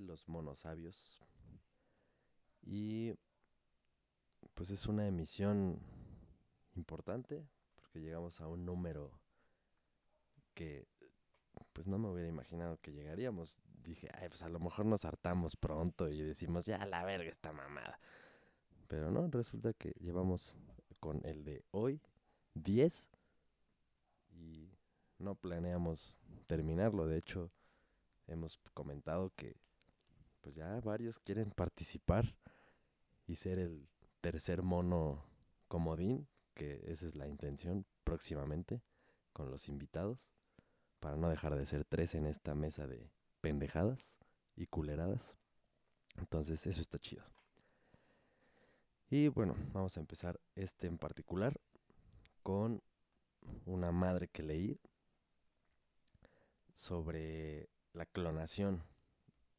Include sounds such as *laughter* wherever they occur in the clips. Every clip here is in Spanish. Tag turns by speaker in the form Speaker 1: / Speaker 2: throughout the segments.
Speaker 1: Los monosabios. Y pues es una emisión importante porque llegamos a un número que pues no me hubiera imaginado que llegaríamos. Dije, ay, pues a lo mejor nos hartamos pronto y decimos, ya la verga esta mamada. Pero no, resulta que llevamos con el de hoy 10 y no planeamos terminarlo. De hecho, hemos comentado que pues ya varios quieren participar y ser el tercer mono comodín, que esa es la intención próximamente con los invitados, para no dejar de ser tres en esta mesa de pendejadas y culeradas. Entonces, eso está chido. Y bueno, vamos a empezar este en particular con una madre que leí sobre la clonación.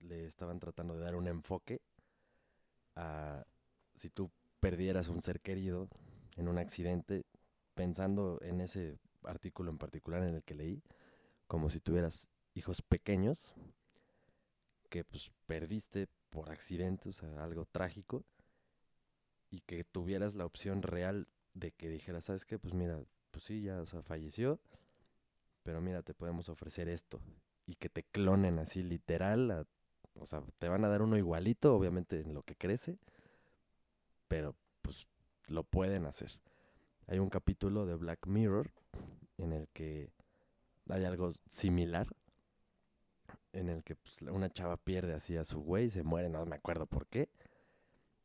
Speaker 1: Le estaban tratando de dar un enfoque a si tú perdieras un ser querido en un accidente, pensando en ese artículo en particular en el que leí, como si tuvieras hijos pequeños que pues perdiste por accidente, o sea, algo trágico, y que tuvieras la opción real de que dijeras, ¿sabes qué? Pues mira, pues sí, ya, o sea, falleció, pero mira, te podemos ofrecer esto. Y que te clonen así literal, a- o sea, te van a dar uno igualito, obviamente en lo que crece, pero pues lo pueden hacer. Hay un capítulo de Black Mirror en el que hay algo similar, en el que pues, una chava pierde así a su güey, se muere, no me acuerdo por qué.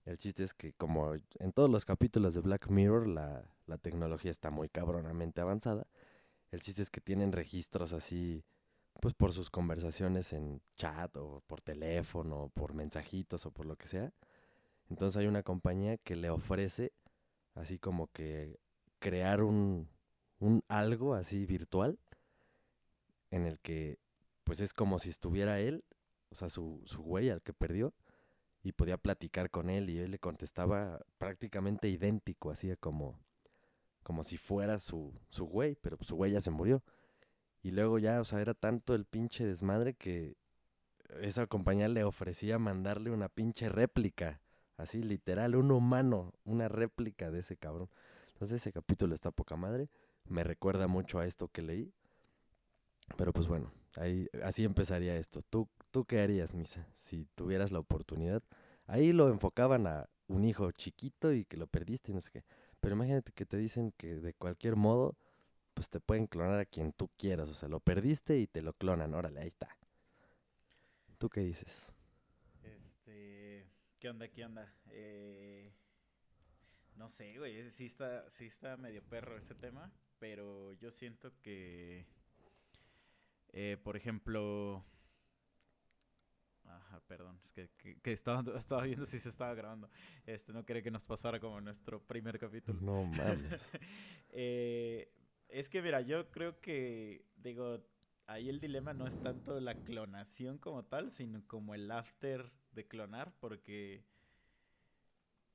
Speaker 1: El chiste es que como en todos los capítulos de Black Mirror la, la tecnología está muy cabronamente avanzada, el chiste es que tienen registros así, pues por sus conversaciones en chat o por teléfono, o por mensajitos o por lo que sea. Entonces hay una compañía que le ofrece así como que crear un, un algo así virtual en el que pues es como si estuviera él, o sea, su, su güey al que perdió, y podía platicar con él y él le contestaba prácticamente idéntico, así como, como si fuera su, su güey, pero su güey ya se murió. Y luego ya, o sea, era tanto el pinche desmadre que esa compañía le ofrecía mandarle una pinche réplica, así literal, un humano, una réplica de ese cabrón. Entonces ese capítulo está poca madre, me recuerda mucho a esto que leí. Pero pues bueno, ahí así empezaría esto. ¿Tú, ¿Tú qué harías, Misa, si tuvieras la oportunidad? Ahí lo enfocaban a un hijo chiquito y que lo perdiste y no sé qué. Pero imagínate que te dicen que de cualquier modo, pues te pueden clonar a quien tú quieras. O sea, lo perdiste y te lo clonan. Órale, ahí está. ¿Tú qué dices?
Speaker 2: Este, ¿qué onda, qué onda? Eh, no sé, güey, sí está, sí está medio perro ese tema, pero yo siento que, eh, por ejemplo, ajá, perdón, es que, que- que estaba, estaba viendo si se estaba grabando, este, no quería que nos pasara como nuestro primer capítulo.
Speaker 1: No mames. *laughs*
Speaker 2: Eh, es que mira, yo creo que, digo, ahí el dilema no es tanto la clonación como tal, sino como el after de clonar, porque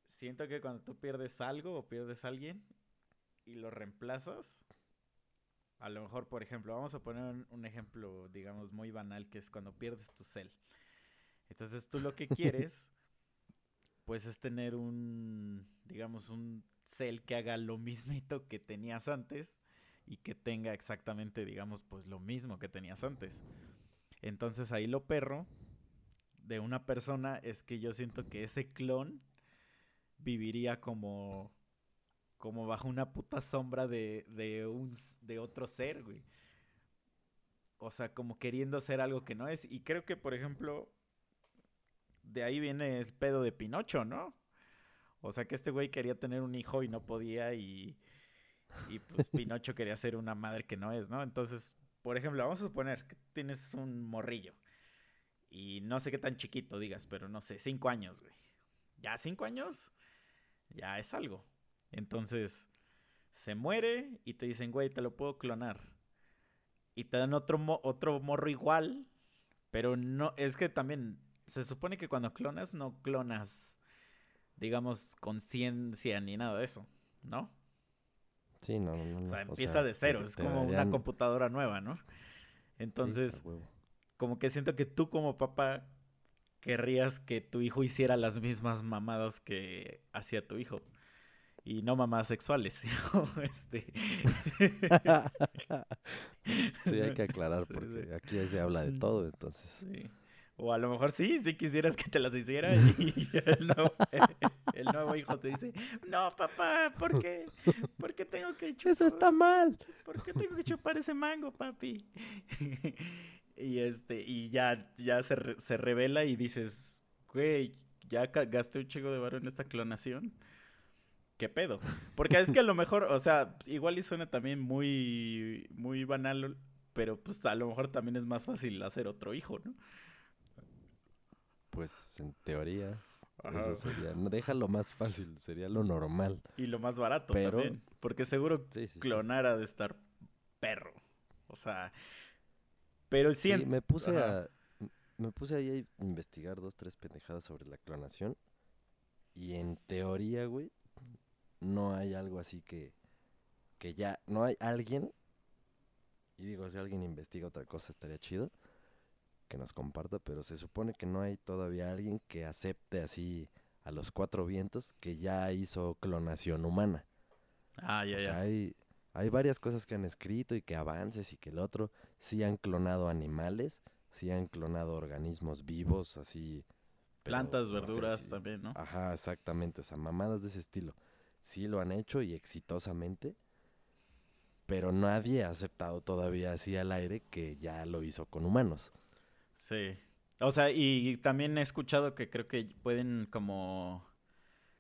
Speaker 2: siento que cuando tú pierdes algo o pierdes a alguien y lo reemplazas, a lo mejor, por ejemplo, vamos a poner un, un ejemplo, digamos, muy banal, que es cuando pierdes tu cel. Entonces tú lo que *laughs* quieres, pues es tener un, digamos, un cel que haga lo mismito que tenías antes y que tenga exactamente, digamos, pues lo mismo que tenías antes. Entonces ahí lo perro de una persona es que yo siento que ese clon viviría como como bajo una puta sombra de, de un de otro ser, güey. O sea, como queriendo ser algo que no es. Y creo que, por ejemplo, de ahí viene el pedo de Pinocho, ¿no? O sea, que este güey quería tener un hijo y no podía y, y pues Pinocho quería ser una madre que no es, ¿no? Entonces, por ejemplo, vamos a suponer que tienes un morrillo Y no sé qué tan chiquito digas, pero no sé, cinco años, güey. Ya cinco años, ya es algo. Entonces, se muere y te dicen, güey, te lo puedo clonar. Y te dan otro, otro morro igual, pero no, es que también se supone que cuando clonas no clonas, digamos, conciencia ni nada de eso, ¿no?
Speaker 1: Sí, no, no, no.
Speaker 2: O sea,
Speaker 1: no,
Speaker 2: empieza de cero, es como una computadora nueva, ¿no?
Speaker 1: sí,
Speaker 2: Entonces, como que siento que tú como papá querrías que tu hijo hiciera las mismas mamadas que hacía tu hijo. Y no mamadas sexuales, *laughs* sino este... *laughs*
Speaker 1: sí, hay que aclarar
Speaker 2: Sí,
Speaker 1: porque
Speaker 2: sí.
Speaker 1: aquí se habla de todo, entonces.
Speaker 2: Sí. O a lo mejor sí, sí quisieras que te las hiciera *laughs* y el nuevo, el nuevo hijo te dice, no papá, ¿por qué? ¿Por qué tengo que chupar? *laughs*
Speaker 1: Eso está mal.
Speaker 2: ¿Por qué tengo que chupar ese mango, papi? *laughs* y este, y ya, ya se, re- se revela y dices, güey, ya gasté un chingo de varo en esta clonación. ¿Qué pedo? Porque es que a lo mejor, o sea, igual y suena también muy, muy banal, pero pues a lo mejor también es más fácil hacer otro hijo, ¿no?
Speaker 1: Pues en teoría,
Speaker 2: Ajá.
Speaker 1: eso sería. No, déjalo más fácil, sería lo normal.
Speaker 2: Y lo más barato
Speaker 1: Pero-
Speaker 2: también. Porque seguro
Speaker 1: Sí, sí, sí.
Speaker 2: clonar ha de estar perro. O sea, pero sí, en-
Speaker 1: me puse
Speaker 2: Ajá.
Speaker 1: a. Me puse ahí a investigar dos, tres pendejadas sobre la clonación. Y en teoría, güey, no hay algo así que. Que ya. No hay alguien. Y digo, si alguien investiga otra cosa, estaría chido. Que nos comparta, pero se supone que no hay todavía alguien que acepte así a los cuatro vientos que ya hizo clonación humana.
Speaker 2: Ah, ya,
Speaker 1: o sea,
Speaker 2: ya.
Speaker 1: hay, hay varias cosas que han escrito y que avances y que el otro sí han clonado animales, sí han clonado organismos vivos, así.
Speaker 2: Plantas,
Speaker 1: no
Speaker 2: verduras
Speaker 1: si-
Speaker 2: también, ¿no?
Speaker 1: Ajá, exactamente, o sea, mamadas de ese estilo. Sí lo han hecho y exitosamente, pero nadie ha aceptado todavía así al aire que ya lo hizo con humanos.
Speaker 2: Sí. O sea, y también he escuchado que creo que pueden como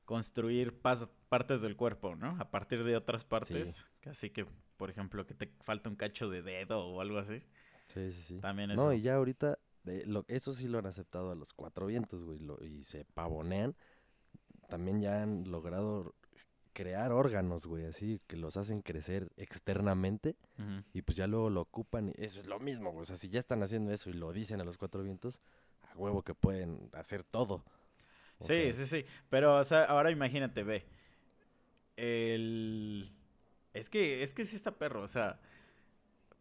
Speaker 2: construir partes del cuerpo, ¿no? A partir de otras partes. Que Así que, por ejemplo, que te falta un cacho de dedo o algo así.
Speaker 1: Sí, sí, sí.
Speaker 2: También
Speaker 1: No,
Speaker 2: eso.
Speaker 1: y ya ahorita, de lo, eso sí lo han aceptado a los cuatro vientos, güey, lo- y se pavonean. También ya han logrado crear órganos, güey, así que los hacen crecer externamente y pues ya luego lo ocupan. Y eso es lo mismo, güey. O sea, si ya están haciendo eso y lo dicen a los cuatro vientos, a huevo que pueden hacer todo. O
Speaker 2: Sí,
Speaker 1: sea,
Speaker 2: sí, sí. Pero, o sea, ahora imagínate, ve. El... Es que, es que sí está perro, o sea...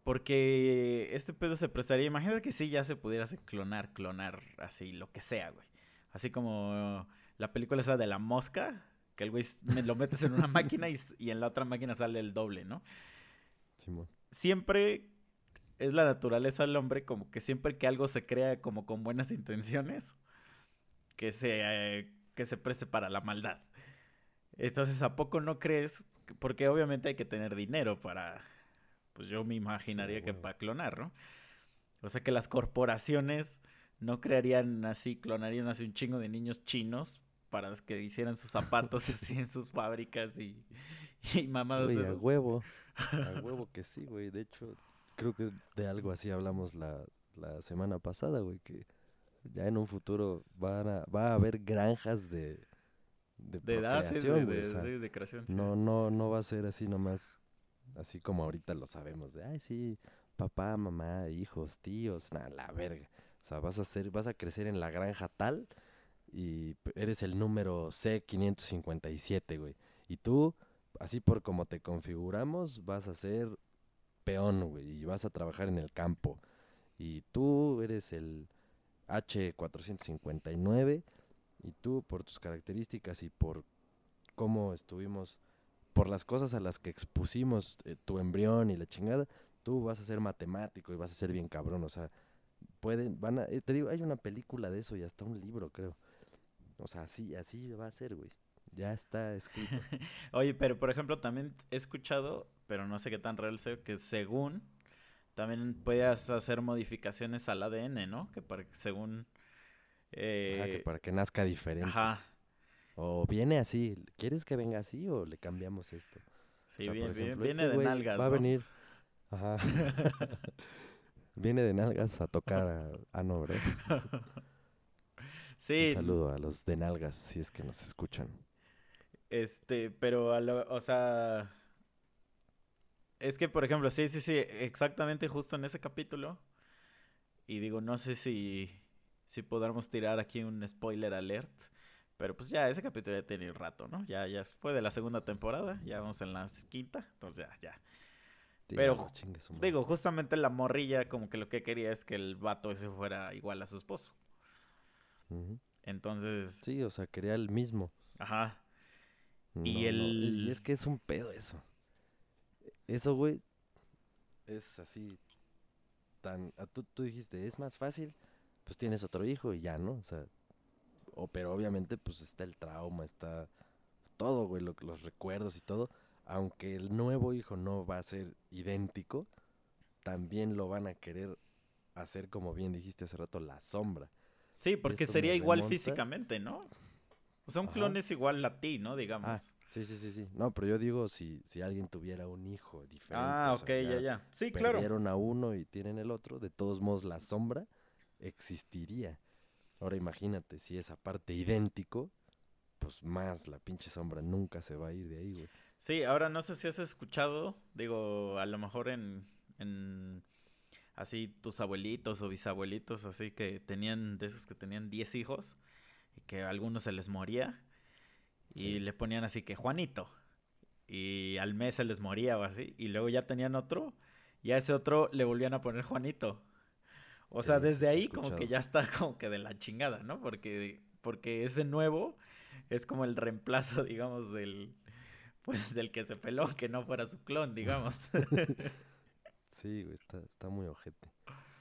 Speaker 2: Porque este pedo se prestaría... Imagínate que sí ya se pudiera clonar, clonar, así, lo que sea, güey. Así como la película esa de la mosca, que el güey me lo metes en una máquina y, y en la otra máquina sale el doble, ¿no?
Speaker 1: Simón.
Speaker 2: Siempre es la naturaleza del hombre como que siempre que algo se crea como con buenas intenciones, que se, eh, que se preste para la maldad. Entonces, ¿a poco no crees? Porque obviamente hay que tener dinero para, pues yo me imaginaría que para clonar, ¿no? O sea que las corporaciones no crearían así, clonarían así un chingo de niños chinos para que hicieran sus zapatos *laughs* así en sus fábricas y, y mamadas
Speaker 1: Güey,
Speaker 2: de
Speaker 1: a
Speaker 2: esas.
Speaker 1: huevo. *laughs* A huevo que sí, güey. De hecho, creo que de algo así hablamos la, la semana pasada, güey, que ya en un futuro van a, va a haber granjas de, de,
Speaker 2: De de, de-
Speaker 1: o sea,
Speaker 2: de creación. sí.
Speaker 1: no, no, no va a ser así nomás, así como ahorita lo sabemos, de, ay, sí, papá, mamá, hijos, tíos, nada, la verga. O sea, vas a ser, vas a crecer en la granja tal y eres el número C557, güey. Y tú, así por como te configuramos, vas a ser peón, güey, y vas a trabajar en el campo. Y tú eres el H459 y tú por tus características y por cómo estuvimos, por las cosas a las que expusimos eh, tu embrión y la chingada, tú vas a ser matemático y vas a ser bien cabrón, o sea, pueden, van a, eh, te digo, hay una película de eso y hasta un libro, creo. O sea, así, así va a ser, güey. Ya está escrito. *laughs*
Speaker 2: Oye, pero por ejemplo, también he escuchado, pero no sé qué tan real sea, que según también puedas hacer modificaciones al ADN, ¿no? Que para que según... eh,
Speaker 1: Ajá, que para que nazca diferente.
Speaker 2: ajá,
Speaker 1: O viene así, ¿quieres que venga así o le cambiamos esto?
Speaker 2: sí,
Speaker 1: O sea,
Speaker 2: bien, bien, viene
Speaker 1: este
Speaker 2: de nalgas,
Speaker 1: Va a venir. Ajá. *laughs* *laughs* Viene de nalgas a tocar a, a.
Speaker 2: Sí,
Speaker 1: Un saludo a los de nalgas, si es que nos escuchan.
Speaker 2: Este, pero a lo, o sea, es que por ejemplo, sí, sí, sí, exactamente justo en ese capítulo. Y digo, no sé si si podamos tirar aquí un spoiler alert, pero pues ya ese capítulo ya tiene un rato, ¿no? Ya ya fue de la segunda temporada, ya vamos en la quinta, entonces ya ya. Pero. Digo, justamente la morrilla como que lo que quería es que el vato ese fuera igual a su esposo. Entonces,
Speaker 1: Sí, o sea, quería el mismo.
Speaker 2: ajá.
Speaker 1: No,
Speaker 2: Y
Speaker 1: no,
Speaker 2: el-
Speaker 1: Y es que es un pedo eso. Eso, güey, es así tan... ah, Tú, tú dijiste, es más fácil, pues tienes otro hijo y ya, ¿no? O sea, o, pero obviamente pues está el trauma, está todo, güey, lo los recuerdos y todo. Aunque el nuevo hijo no va a ser idéntico, también lo van a querer hacer, como bien dijiste hace rato, la sombra.
Speaker 2: Sí, porque sería igual
Speaker 1: remonta-
Speaker 2: físicamente, ¿no? O sea, un
Speaker 1: Ajá.
Speaker 2: clon es igual a ti, ¿no? Digamos.
Speaker 1: Ah, sí, sí, sí, sí. No, pero yo digo si, si alguien tuviera un hijo diferente.
Speaker 2: Ah, ok,
Speaker 1: sea,
Speaker 2: ya, ya. Sí, claro.
Speaker 1: perdieron a uno y tienen el otro, de todos modos la sombra existiría. Ahora imagínate, si es aparte idéntico, pues más la pinche sombra nunca se va a ir de ahí, güey.
Speaker 2: Sí, ahora no sé si has escuchado, digo, a lo mejor en, en así tus abuelitos o bisabuelitos, así que tenían, de esos que tenían 10 hijos y que a algunos se les moría y le ponían así que Juanito y al mes se les moría o así y luego ya tenían otro y a ese otro le volvían a poner Juanito. O sea,
Speaker 1: Sí,
Speaker 2: desde ahí como que ya está *laughs* como que de la chingada, ¿no? Porque, porque ese nuevo es como el reemplazo, *laughs* digamos, del, pues del que se peló, que no fuera su clon, digamos. *laughs*
Speaker 1: Sí, güey, está, está muy ojete.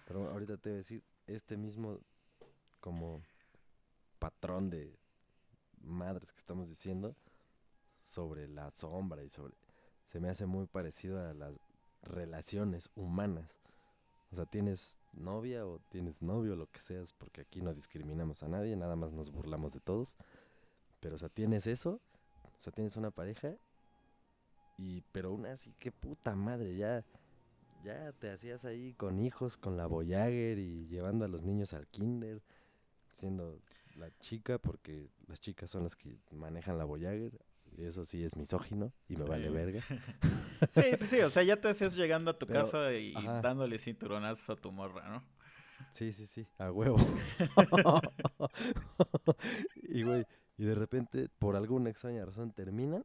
Speaker 1: Pero ahorita te voy a decir, este mismo como patrón de madres que estamos diciendo sobre la sombra y sobre... Se me hace muy parecido a las relaciones humanas. O sea, tienes novia o tienes novio, lo que seas, porque aquí no discriminamos a nadie, nada más nos burlamos de todos. Pero, o sea, tienes eso, o sea, tienes una pareja y, pero aún así, qué puta madre, ya, ya te hacías ahí con hijos, con la Voyager y llevando a los niños al kinder, siendo la chica, porque las chicas son las que manejan la Voyager, y eso sí es misógino y me
Speaker 2: Sí.
Speaker 1: vale verga. *laughs*
Speaker 2: Sí, sí, sí, o sea, ya te hacías llegando a tu
Speaker 1: Pero,
Speaker 2: casa y
Speaker 1: ajá.
Speaker 2: dándole cinturonazos a tu morra, ¿no?
Speaker 1: Sí, sí, sí, a huevo. *laughs* y güey, y de repente, por alguna extraña razón, terminan.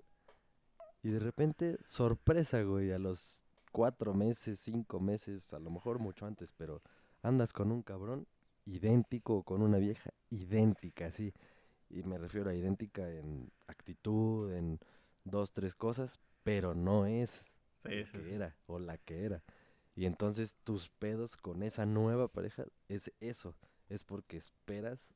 Speaker 1: Y de repente, sorpresa, güey, a los cuatro meses, cinco meses, a lo mejor mucho antes, pero andas con un cabrón idéntico o con una vieja idéntica, sí. Y me refiero a idéntica en actitud, en dos, tres cosas, pero no es
Speaker 2: Sí, sí,
Speaker 1: que
Speaker 2: sí.
Speaker 1: era o la que era. Y entonces tus pedos con esa nueva pareja es eso, es porque esperas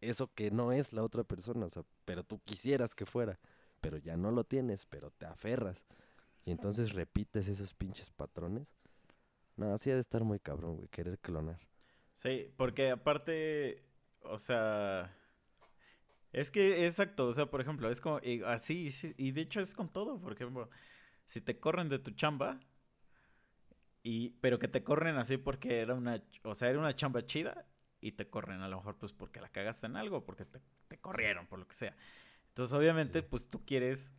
Speaker 1: eso que no es la otra persona, o sea, pero tú quisieras que fuera, pero ya no lo tienes, pero te aferras. Y entonces repites esos pinches patrones. No, así ha de estar muy cabrón, güey, querer clonar.
Speaker 2: Sí, porque aparte, o sea, es que exacto, o sea, por ejemplo, es como y así, sí, y de hecho es con todo, por ejemplo, si te corren de tu chamba y pero que te corren así porque era una, o sea, era una chamba chida y te corren a lo mejor pues porque la cagaste en algo, porque te, te corrieron, por lo que sea. Entonces, obviamente,
Speaker 1: Sí.
Speaker 2: pues tú quieres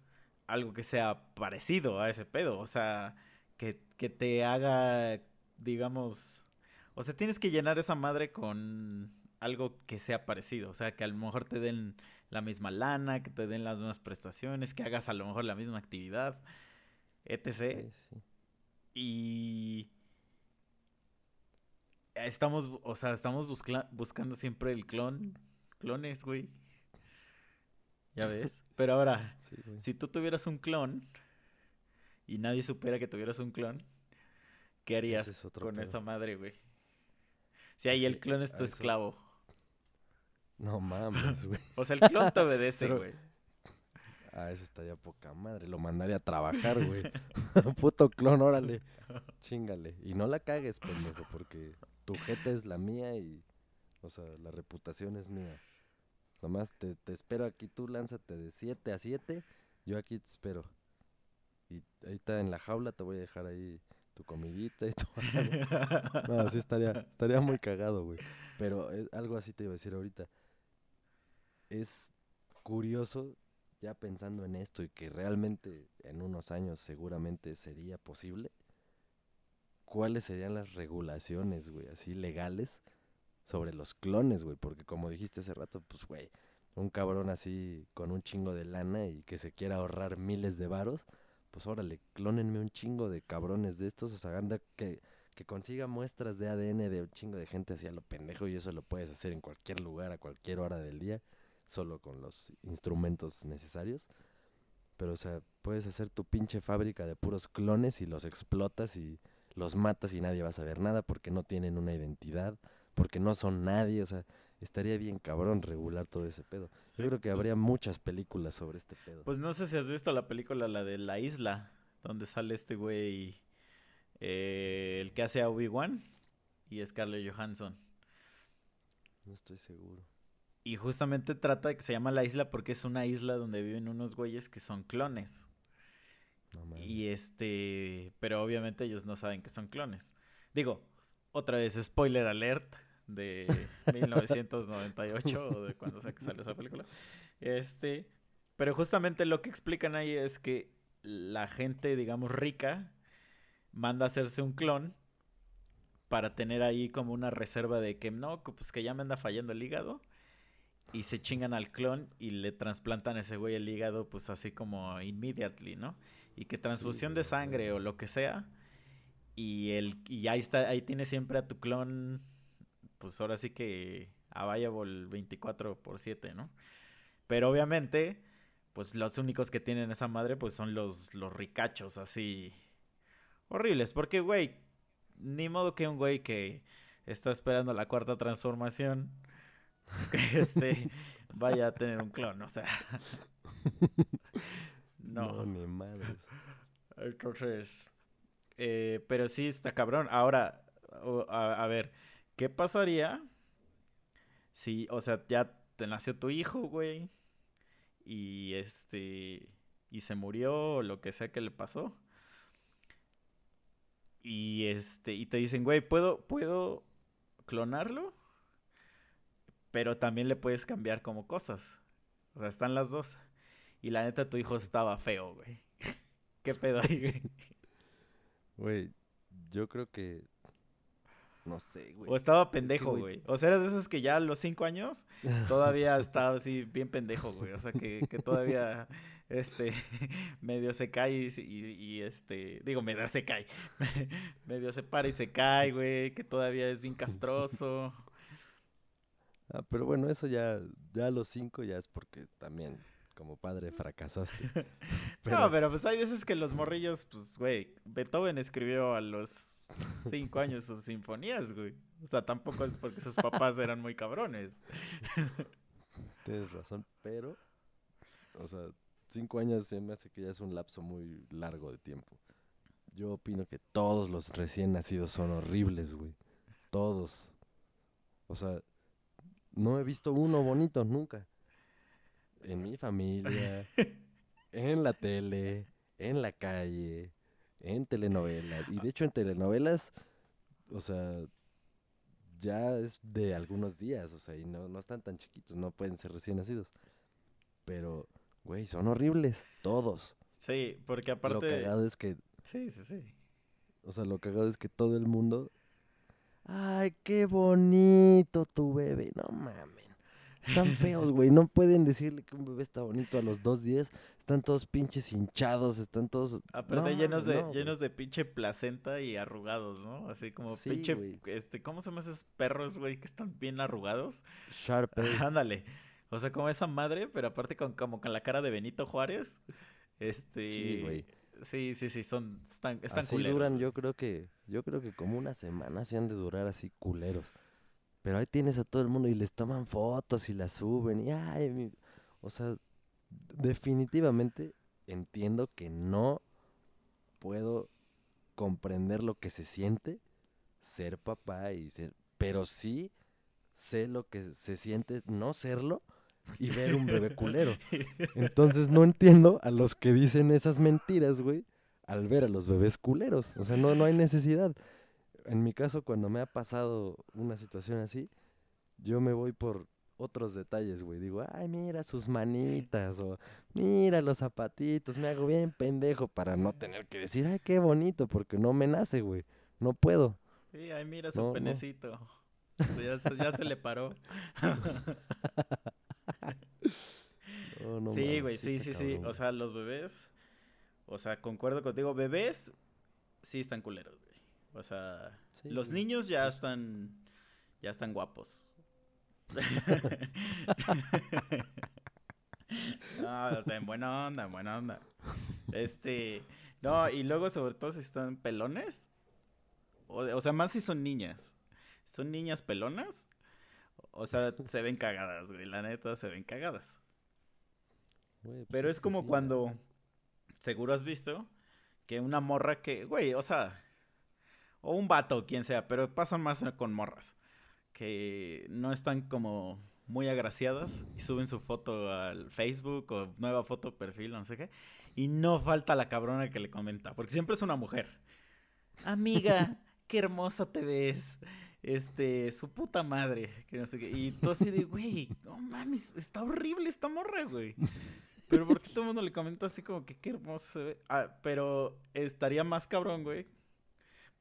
Speaker 2: algo que sea parecido a ese pedo, o sea, que, que te haga, digamos, o sea, tienes que llenar esa madre con algo que sea parecido. O sea, que a lo mejor te den la misma lana, que te den las mismas prestaciones, que hagas a lo mejor la misma actividad, etc.
Speaker 1: Sí, sí.
Speaker 2: Y estamos, o sea, estamos buscando siempre el clon, clones, güey. Ya ves. *laughs* Pero ahora,
Speaker 1: Sí,
Speaker 2: si tú tuvieras un clon y nadie supiera que tuvieras un clon, ¿qué harías
Speaker 1: es
Speaker 2: con
Speaker 1: pedo.
Speaker 2: esa madre, güey? Si ahí el clon es tu
Speaker 1: eso-
Speaker 2: esclavo.
Speaker 1: No mames, güey.
Speaker 2: O sea, el clon te obedece, *laughs*
Speaker 1: Pero-
Speaker 2: güey.
Speaker 1: Ah, eso estaría poca madre. Lo mandaría a trabajar, güey. *laughs* Puto clon, órale. Chingale. Y no la cagues, pendejo, porque tu jeta es la mía y. O sea, la reputación es mía. Nomás te, espero aquí, tú lánzate de 7 a 7. Yo aquí te espero. Y ahí está en la jaula, te voy a dejar ahí tu comidita y *laughs* todo. No, sí estaría, estaría muy cagado, güey. Pero algo así te iba a decir ahorita. Es curioso, ya pensando en esto y que realmente en unos años seguramente sería posible, ¿cuáles serían las regulaciones, güey, así legales sobre los clones, güey? Porque como dijiste hace rato, pues, güey, un cabrón así con un chingo de lana y que se quiera ahorrar miles de varos, pues órale, clónenme un chingo de cabrones de estos, o sea, anda que, que consiga muestras de ADN de un chingo de gente así a lo pendejo y eso lo puedes hacer en cualquier lugar, a cualquier hora del día, solo con los instrumentos necesarios. Pero, o sea, puedes hacer tu pinche fábrica de puros clones y los explotas y los matas y nadie va a saber nada porque no tienen una identidad, porque no son nadie, o sea, estaría bien cabrón regular todo ese pedo.
Speaker 2: Sí,
Speaker 1: Yo creo que
Speaker 2: pues-
Speaker 1: habría muchas películas sobre este pedo.
Speaker 2: Pues no sé si has visto la película, la de La Isla, donde sale este güey, eh, el que hace a Obi-Wan y Scarlett Johansson.
Speaker 1: no estoy seguro.
Speaker 2: Y justamente trata de que se llama La Isla porque es una isla donde viven unos güeyes que son clones.
Speaker 1: No.
Speaker 2: Y este, pero obviamente ellos no saben que son clones. Digo, otra vez, spoiler alert de *laughs* 1998 o de cuando salió esa película. Este, pero justamente lo que explican ahí es que la gente, digamos, rica manda a hacerse un clon para tener ahí como una reserva de que no, pues que ya me anda fallando el hígado y se chingan al clon y le trasplantan a ese güey el hígado pues así como immediately, ¿no? Y que transfusión de sangre o lo que sea y el y ahí está ahí tienes siempre a tu clon pues ahora sí que available 24 por 7, ¿no? Pero obviamente pues los únicos que tienen esa madre pues son los los ricachos así horribles, porque güey, ni modo que un güey que está esperando la cuarta transformación que *laughs* este vaya a tener un clon, o sea. *laughs*
Speaker 1: No,
Speaker 2: no.
Speaker 1: ni madres.
Speaker 2: Entonces, eh, pero sí está cabrón. Ahora, a ver, ¿qué pasaría si, o sea, ya te nació tu hijo, güey, y este, y se murió o lo que sea que le pasó? Y este, y te dicen, güey, ¿puedo, puedo clonarlo? Pero también le puedes cambiar como cosas. O sea, están las dos. Y la neta, tu hijo estaba feo, güey. *laughs* ¿Qué pedo ahí, güey?
Speaker 1: Güey, yo creo que. No sé, güey.
Speaker 2: O estaba pendejo,
Speaker 1: güey-
Speaker 2: güey. O sea, eras de esos que ya a los cinco años *laughs* todavía estaba así bien pendejo, güey. O sea, que, que todavía, este, *laughs* medio se cae y, y- y, este, digo, medio se cae. *laughs* medio se para y se cae, güey. Que todavía es bien castroso.
Speaker 1: Ah, pero bueno, eso ya, ya a los cinco ya es porque también como padre fracasaste. *laughs* *laughs*
Speaker 2: No, pero pues hay veces que los morrillos, pues, güey, Beethoven escribió a los cinco años sus sinfonías, güey. O sea, tampoco es porque sus papás eran muy cabrones. *laughs*
Speaker 1: Tienes razón, pero, o sea, cinco años se me hace que ya es un lapso muy largo de tiempo. Yo opino que todos los recién nacidos son horribles, güey. Todos. O sea, no he visto uno bonito nunca. En mi familia, en la tele, en la calle, en telenovelas. Y de hecho en telenovelas, o sea, ya es de algunos días, o sea, y no, no están tan chiquitos, no pueden ser recién nacidos. Pero, güey, son horribles, todos.
Speaker 2: Sí, porque
Speaker 1: Lo
Speaker 2: aparte...
Speaker 1: cagado es que,
Speaker 2: Sí, sí, sí.
Speaker 1: o sea, lo cagado es que todo el mundo, ay, qué bonito tu bebé, no mames. Están feos, güey. No pueden decirle que un bebé está bonito a los dos días. Están todos pinches hinchados, están todos.
Speaker 2: Aparte
Speaker 1: No,
Speaker 2: llenos de
Speaker 1: no,
Speaker 2: llenos de pinche placenta y arrugados, ¿no? Así como
Speaker 1: Sí,
Speaker 2: pinche
Speaker 1: güey.
Speaker 2: este, ¿cómo se llaman esos perros, güey, que están bien arrugados?
Speaker 1: Sharpay. *laughs*
Speaker 2: Ándale. O sea, como esa madre, pero aparte con como con la cara de Benito Juárez. Este
Speaker 1: Sí, güey.
Speaker 2: Sí, sí, sí, son están están
Speaker 1: Así
Speaker 2: culeros,
Speaker 1: duran, yo creo que, yo creo que como una semana se han de durar así culeros. Pero ahí tienes a todo el mundo y les toman fotos y las suben y ay, mi- o sea, definitivamente entiendo que no puedo comprender lo que se siente ser papá y ser, pero sí sé lo que se siente no serlo y ver un bebé culero. *laughs* Entonces no entiendo a los que dicen esas mentiras, güey, al ver a los bebés culeros. O sea, no, no hay necesidad. En mi caso, cuando me ha pasado una situación así, yo me voy por otros detalles, güey. Digo, ay, mira sus manitas, o mira los zapatitos, me hago bien pendejo para no tener que decir, ay, qué bonito, porque no me nace, güey. No puedo.
Speaker 2: Sí, ay, mira su
Speaker 1: No, no.
Speaker 2: penecito. O sea, ya, se, ya se le paró. *laughs*
Speaker 1: No, no
Speaker 2: sí, güey, sí, sí, sí.
Speaker 1: cabrón,
Speaker 2: O sea, los bebés. O sea, concuerdo contigo. Bebés sí están culeros, güey. O sea,
Speaker 1: Sí,
Speaker 2: los niños ya están. Ya están guapos. *laughs* no, o sea, en buena onda, en buena onda. Este. No, y luego, sobre todo, si están pelones. O, o sea, más si son niñas. Son niñas pelonas. O sea, se ven cagadas, güey. La neta, se ven cagadas.
Speaker 1: Güey, pues
Speaker 2: Pero es como cuando, seguro has visto, que una morra que, güey, o sea, o un vato, quien sea, pero pasa más con morras, que no están como muy agraciadas y suben su foto al Facebook o nueva foto perfil, no sé qué, y no falta la cabrona que le comenta, porque siempre es una mujer. Amiga, *laughs* qué hermosa te ves. Este, su puta madre, que no sé qué. Y tú así de, güey, no mames, está horrible esta morra, güey. Pero ¿por qué todo el mundo le comenta así como que qué hermoso se ve? Ah, pero estaría más cabrón, güey.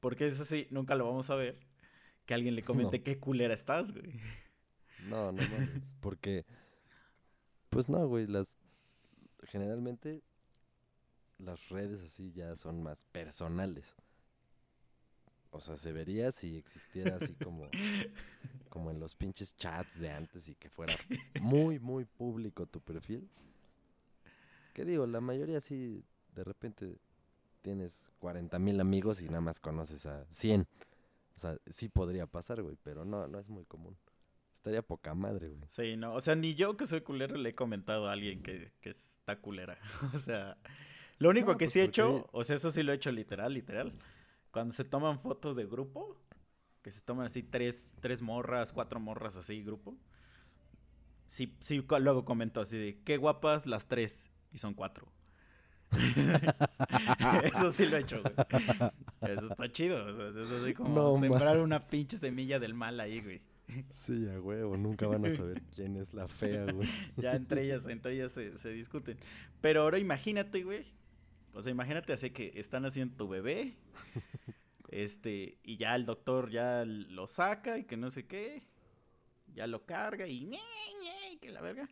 Speaker 2: Porque eso sí, nunca lo vamos a ver. Que alguien le comente
Speaker 1: No.
Speaker 2: qué culera estás, güey.
Speaker 1: No, no mames. *laughs* Porque, pues no, güey, las. Generalmente, las redes así ya son más personales. O sea, se vería si existiera así como. *laughs* como en los pinches chats de antes y que fuera muy, muy público tu perfil. ¿Qué digo? La mayoría sí, de repente tienes 40 mil amigos y nada más conoces a 100. O sea, sí podría pasar, güey, pero no, no es muy común. Estaría poca madre, güey.
Speaker 2: Sí, no. O sea, ni yo que soy culero le he comentado a alguien que, que está culera. *laughs* O sea, lo único
Speaker 1: No,
Speaker 2: que
Speaker 1: pues,
Speaker 2: sí he
Speaker 1: porque-
Speaker 2: hecho, o sea, eso sí lo he hecho literal, literal. Cuando se toman fotos de grupo, que se toman así tres, tres morras, cuatro morras así, grupo. Sí, sí, luego comento así de, qué guapas las tres. Y son cuatro. *laughs* eso sí lo he hecho, güey. Eso está chido. o sea, eso es así como
Speaker 1: No
Speaker 2: sembrar una pinche semilla del mal ahí, güey.
Speaker 1: Sí, a huevo, nunca van a saber *laughs* quién es la fea, güey.
Speaker 2: Ya entre ellas, entre ellas se, se discuten. Pero ahora imagínate, güey. O sea, imagínate así que están haciendo tu bebé. Este, y ya el doctor ya lo saca y que no sé qué. Ya lo carga y que la verga.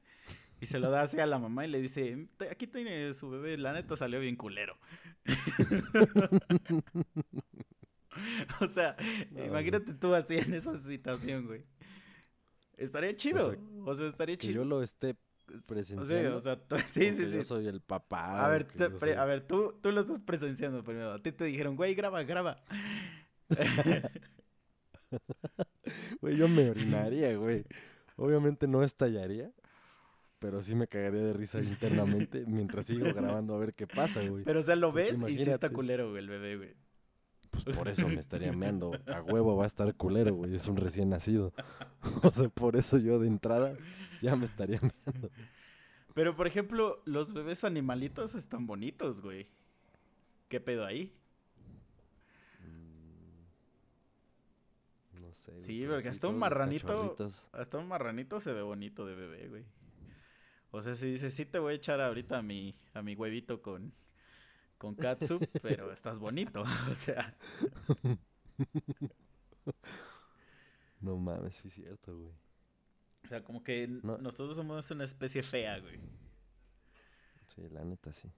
Speaker 2: Y se lo da así a la mamá y le dice, "Te- aquí tiene su bebé, la neta salió bien culero. *laughs* o sea,
Speaker 1: No,
Speaker 2: imagínate tú así en esa situación, güey. Estaría chido. O sea, estaría
Speaker 1: Que
Speaker 2: chido.
Speaker 1: yo lo esté
Speaker 2: O sea,
Speaker 1: presenciando.
Speaker 2: o sea, tú-
Speaker 1: o
Speaker 2: sí,
Speaker 1: que
Speaker 2: sí,
Speaker 1: Yo
Speaker 2: sí.
Speaker 1: soy el papá.
Speaker 2: A
Speaker 1: o
Speaker 2: ver, pre- a ver, tú, tú lo estás presenciando primero. A ti te dijeron, güey, graba, graba. *laughs*
Speaker 1: Güey, yo me orinaría, güey. Obviamente no estallaría, pero sí me cagaría de risa internamente *laughs* mientras sigo grabando a ver qué pasa, güey.
Speaker 2: Pero, o sea, lo ves y sí está culero, güey, el bebé, güey.
Speaker 1: Pues por eso me estaría meando. *laughs* A huevo va a estar culero, güey. Es un recién nacido. *laughs* O sea, por eso yo de entrada ya me estaría meando.
Speaker 2: Pero, por ejemplo, los bebés animalitos están bonitos, güey. ¿Qué pedo ahí?
Speaker 1: No sé.
Speaker 2: Sí, porque hasta un marranito- Hasta un marranito se ve bonito de bebé, güey. O sea, si dices, sí te voy a echar ahorita a mi, a mi huevito con, con catsup, *laughs* pero estás bonito. *laughs* O sea,
Speaker 1: No mames, sí es cierto, güey.
Speaker 2: o sea, como que
Speaker 1: No.
Speaker 2: nosotros somos una especie fea, güey.
Speaker 1: Sí, la neta sí.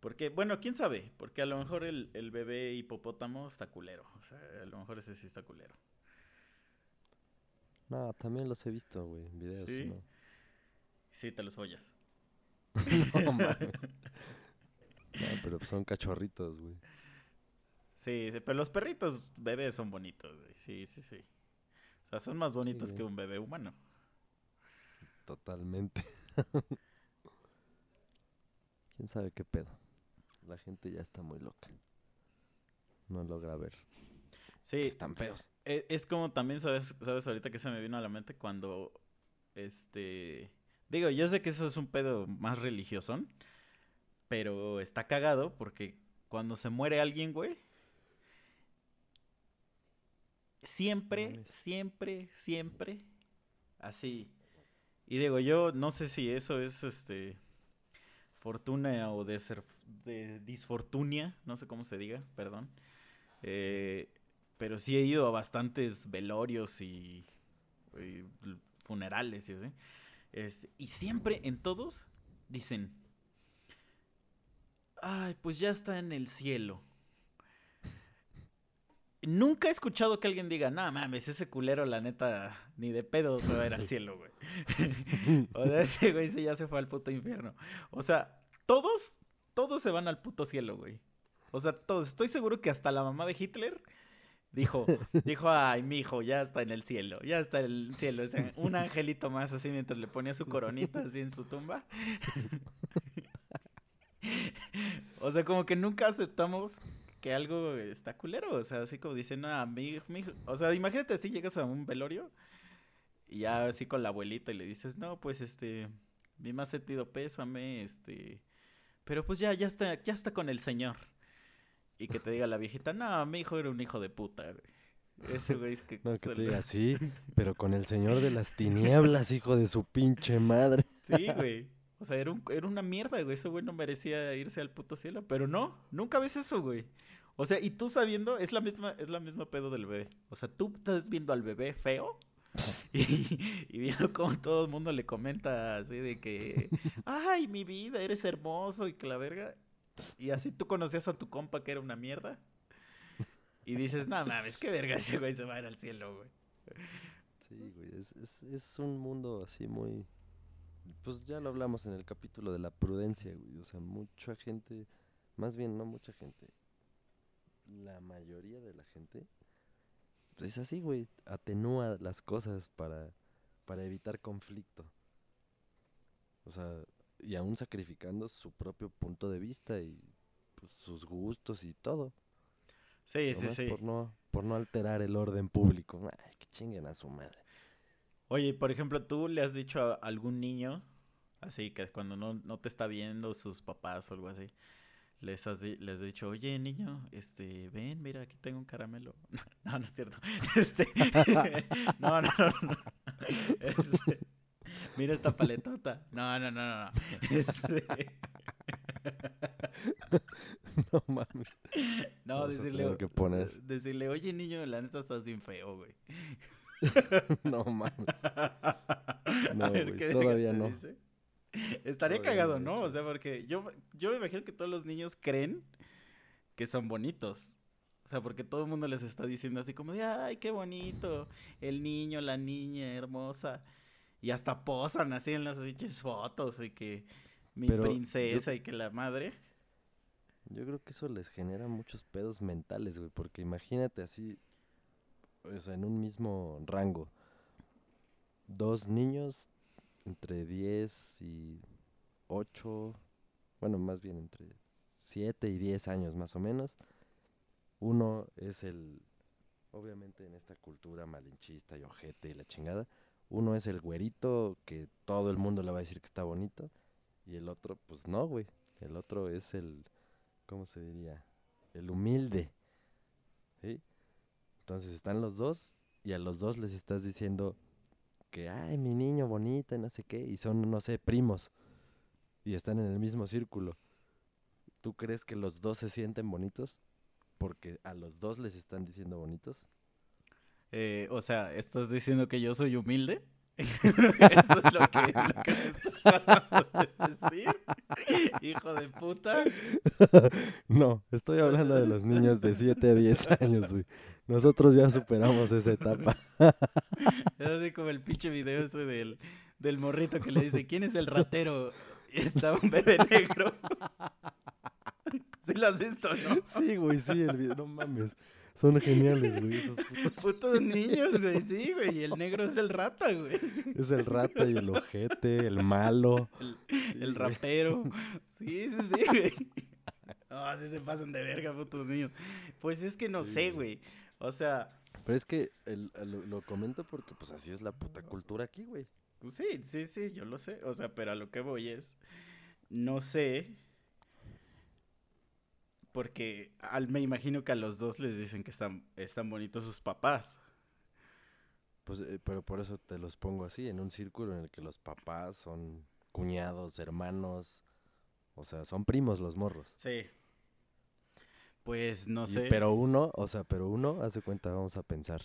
Speaker 2: Porque, bueno, quién sabe, porque a lo mejor el, el bebé hipopótamo está culero. O sea, a lo mejor ese sí está culero.
Speaker 1: No, también los he visto, güey, en videos.
Speaker 2: ¿Sí?
Speaker 1: ¿no?
Speaker 2: Sí, te los follas. *laughs*
Speaker 1: No mames. *laughs* No, pero son cachorritos, güey.
Speaker 2: Sí, sí, pero los perritos bebés son bonitos, güey. Sí, sí, sí. O sea, son más bonitos
Speaker 1: Sí.
Speaker 2: que un bebé humano.
Speaker 1: Totalmente. *laughs* ¿Quién sabe qué pedo? La gente ya está muy loca. No logra ver.
Speaker 2: Sí,
Speaker 1: están feos.
Speaker 2: e- es como también, ¿sabes, ¿sabes ahorita que se me vino a la mente? Cuando, este... Digo, yo sé que eso es un pedo más religiosón, pero está cagado porque cuando se muere alguien, güey, siempre,
Speaker 1: mames.
Speaker 2: siempre, siempre, así. Y digo, yo no sé si eso es, este, fortuna o de, ser, de disfortunia, no sé cómo se diga, perdón. Eh, pero sí he ido a bastantes velorios y, y funerales y así. Y siempre en todos dicen, ay, pues ya está en el cielo. Nunca he escuchado que alguien diga, no mames, ese culero, la neta, ni de pedo se va a ir al cielo, güey. *laughs* o sea, ese güey sí ya se fue al puto infierno. O sea, todos, todos se van al puto cielo, güey. O sea, todos. Estoy seguro que hasta la mamá de Hitler dijo, *laughs* dijo, ay, mi hijo, ya está en el cielo, ya está en el cielo. Es un *laughs* angelito más así mientras le ponía su coronita así en su tumba. *laughs* o sea, como que nunca aceptamos que algo está culero. O sea, así como dicen, ah, mi, mi hijo. O sea, imagínate si llegas a un velorio y ya así con la abuelita y le dices, no, pues este, mi más sentido pésame, este. Pero pues ya, ya está, ya está con el señor. Y que te diga la viejita, no, mi hijo era un hijo de puta, güey. Ese güey es que...
Speaker 1: No, que te diga, *laughs* sí, pero con el señor de las tinieblas, hijo de su pinche madre.
Speaker 2: Sí, güey. O sea, era, un- era una mierda, güey. Ese güey no merecía irse al puto cielo. Pero no, nunca ves eso, güey. O sea, y tú sabiendo, es la misma, es la misma pedo del bebé. O sea, tú estás viendo al bebé feo *laughs* y, y viendo cómo todo el mundo le comenta así de que, ay, mi vida, eres hermoso y que la verga. Y así tú conocías a tu compa que era una mierda. Y dices, no mames, qué verga ese güey se va a ir al cielo, güey.
Speaker 1: Sí, güey, es, es, es un mundo así muy... Pues ya lo hablamos en el capítulo de la prudencia, güey. O sea, mucha gente, más bien no mucha gente, la mayoría de la gente pues, es así, güey. Atenúa las cosas para, para evitar conflicto. O sea, y aún sacrificando su propio punto de vista y pues, sus gustos y todo.
Speaker 2: Sí, sí,
Speaker 1: nomás
Speaker 2: sí.
Speaker 1: Por no, por no alterar el orden público. Ay, que chinguen a su madre.
Speaker 2: Oye, por ejemplo, ¿tú le has dicho a algún niño, así que cuando no, no te está viendo sus papás o algo así, les has, les has dicho, oye, niño, este, ven, mira, aquí tengo un caramelo? *laughs* No, no es cierto. *laughs* Este, *laughs* no, no, no, no. Este, mira esta paletota. No, no, no, no. no. *laughs* Este, *laughs*
Speaker 1: No mames.
Speaker 2: no, decirle,
Speaker 1: que poner.
Speaker 2: decirle, oye, niño, la neta estás bien feo, güey. *laughs*
Speaker 1: No mames. No,
Speaker 2: A ver,
Speaker 1: güey,
Speaker 2: ¿qué
Speaker 1: todavía no.
Speaker 2: dice? Estaría
Speaker 1: Todavía
Speaker 2: cagado,
Speaker 1: no
Speaker 2: O sea, porque yo, yo me imagino que todos los niños creen que son bonitos. O sea, porque todo el mundo les está diciendo así como de, ay, qué bonito, el niño, la niña, hermosa. Y hasta posan así en las pinches fotos y que mi
Speaker 1: Pero yo-
Speaker 2: princesa y que la madre.
Speaker 1: Yo creo que eso les genera muchos pedos mentales, güey. Porque imagínate así, o sea, en un mismo rango. Dos niños entre 10 y 8, bueno, más bien entre 7 y 10 años más o menos. Uno es el, obviamente en esta cultura malinchista y ojete y la chingada, uno es el güerito que todo el mundo le va a decir que está bonito. Y el otro, pues no, güey. El otro es el, ¿cómo se diría? El humilde. Entonces están los dos y a los dos les estás diciendo que, ay, mi niño bonito y no sé qué, y son, no sé, primos. Y están en el mismo círculo. ¿Tú crees que los dos se sienten bonitos? Porque a los dos les están diciendo bonitos.
Speaker 2: Eh, o sea, ¿estás diciendo que yo soy humilde? *laughs* *laughs* Eso es lo que, lo que me de *laughs* decir. Hijo de puta.
Speaker 1: No, estoy hablando de los niños de 7 a 10 años, güey. Nosotros ya superamos esa etapa.
Speaker 2: Es así como el pinche video ese del, del morrito que le dice, ¿quién es el ratero? Y está un bebé negro. ¿Sí lo has visto, no?
Speaker 1: Sí, güey, sí, el video, no mames. Son geniales, güey, esos putos. *laughs*
Speaker 2: Putos niños, güey, sí, güey. Y el negro es el rata, güey.
Speaker 1: Es el rata y el ojete, el malo.
Speaker 2: El,
Speaker 1: Sí,
Speaker 2: el
Speaker 1: güey.
Speaker 2: rapero. *laughs* Sí, sí, sí, güey. No, así se pasan de verga, putos niños. Pues es que no
Speaker 1: Sí,
Speaker 2: sé,
Speaker 1: güey.
Speaker 2: O sea,
Speaker 1: Pero es que el- lo, lo comento porque pues así es la puta cultura aquí, güey.
Speaker 2: Sí, sí, sí, yo lo sé. O sea, pero a lo que voy es, no sé Porque al, me imagino que a los dos les dicen que están, están bonitos sus papás.
Speaker 1: Pues, eh, pero por eso te los pongo así, en un círculo en el que los papás son cuñados, hermanos, o sea, son primos los morros.
Speaker 2: Sí. Pues no
Speaker 1: Y-
Speaker 2: sé.
Speaker 1: pero uno, o sea, pero uno, hace cuenta, vamos a pensar.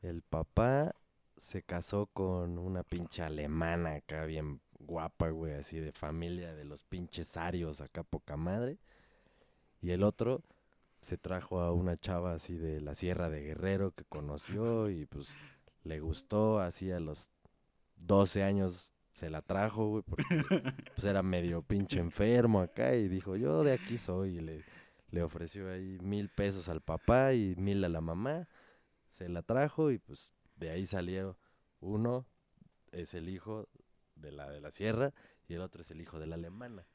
Speaker 1: El papá se casó con una pinche alemana acá bien guapa, güey, así de familia de los pinches arios acá poca madre. Y el otro se trajo a una chava así de la Sierra de Guerrero que conoció y pues le gustó, así a los 12 años se la trajo, güey, porque *laughs* pues era medio pinche enfermo acá y dijo, yo de aquí soy, y le, le ofreció ahí mil pesos al papá y mil a la mamá, se la trajo y pues de ahí salieron, uno es el hijo de la de la sierra y el otro es el hijo de la alemana.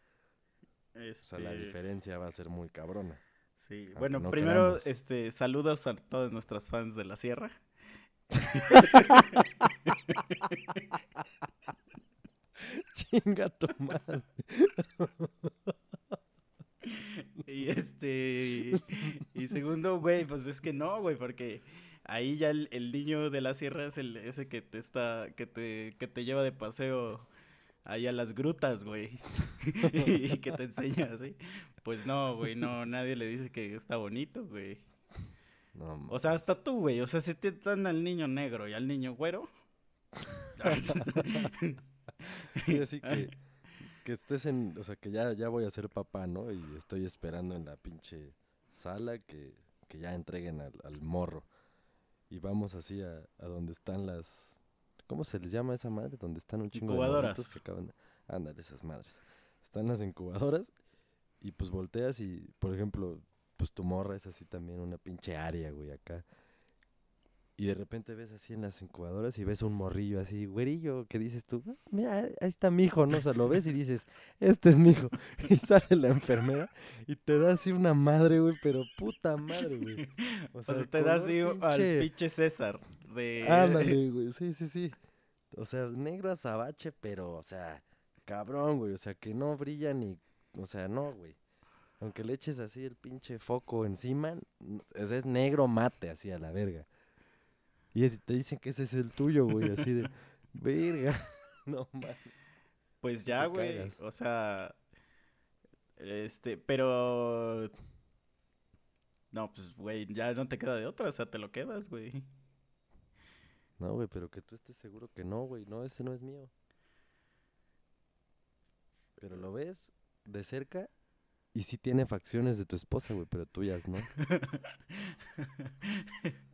Speaker 1: O sea, la
Speaker 2: Este,
Speaker 1: diferencia va a ser muy cabrona.
Speaker 2: Sí, bueno,
Speaker 1: no
Speaker 2: primero,
Speaker 1: queramos.
Speaker 2: este, saludos a todas nuestras fans de la sierra. *laughs*
Speaker 1: Chinga tu madre. *laughs*
Speaker 2: Y este, y segundo, güey, pues es que no, güey, porque ahí ya el, el niño de la sierra es el ese que te está, que te, que te lleva de paseo ahí a las grutas, güey, *laughs* y que te enseña así. Pues no, güey, no, nadie le dice que está bonito, güey.
Speaker 1: No,
Speaker 2: O sea, hasta tú, güey, o sea, si te dan al niño negro y al niño güero. *laughs*
Speaker 1: Sí, así que, que estés en, o sea, que ya, ya voy a ser papá, ¿no? Y estoy esperando en la pinche sala que, que ya entreguen al, al morro. Y vamos así a, a donde están las, ¿cómo se les llama esa madre? Donde están un chingo
Speaker 2: Incubadoras.
Speaker 1: de que acaban de, ándale, esas madres. Están las incubadoras y pues volteas y, por ejemplo, pues tu morra es así también una pinche área, güey, acá. Y de repente ves así en las incubadoras y ves un morrillo así, güerillo, que dices tú, "Ah, mira, ahí está mi hijo, ¿no? O sea, lo ves y dices, este es mi hijo. *laughs* Y sale la enfermera y te da así una madre, güey, pero puta madre, güey. *laughs*
Speaker 2: O sea, te da así al
Speaker 1: pinche-
Speaker 2: César de...
Speaker 1: Ándale, güey, sí, sí, sí. O sea, negro azabache, pero, o sea, cabrón, güey. O sea, que no brilla ni, o sea, no, güey. Aunque le eches así el pinche foco encima, es, es negro mate, así a la verga. Y es- te dicen que ese es el tuyo, güey, así de, verga. *laughs* No mames.
Speaker 2: Pues ya, güey. O sea, este, pero... No, pues, güey, ya no te queda de otra, o sea, te lo quedas, güey.
Speaker 1: No, güey, pero que tú estés seguro que no, güey. No, ese no es mío. Pero lo ves de cerca y sí tiene facciones de tu esposa, güey, pero tuyas no. *laughs*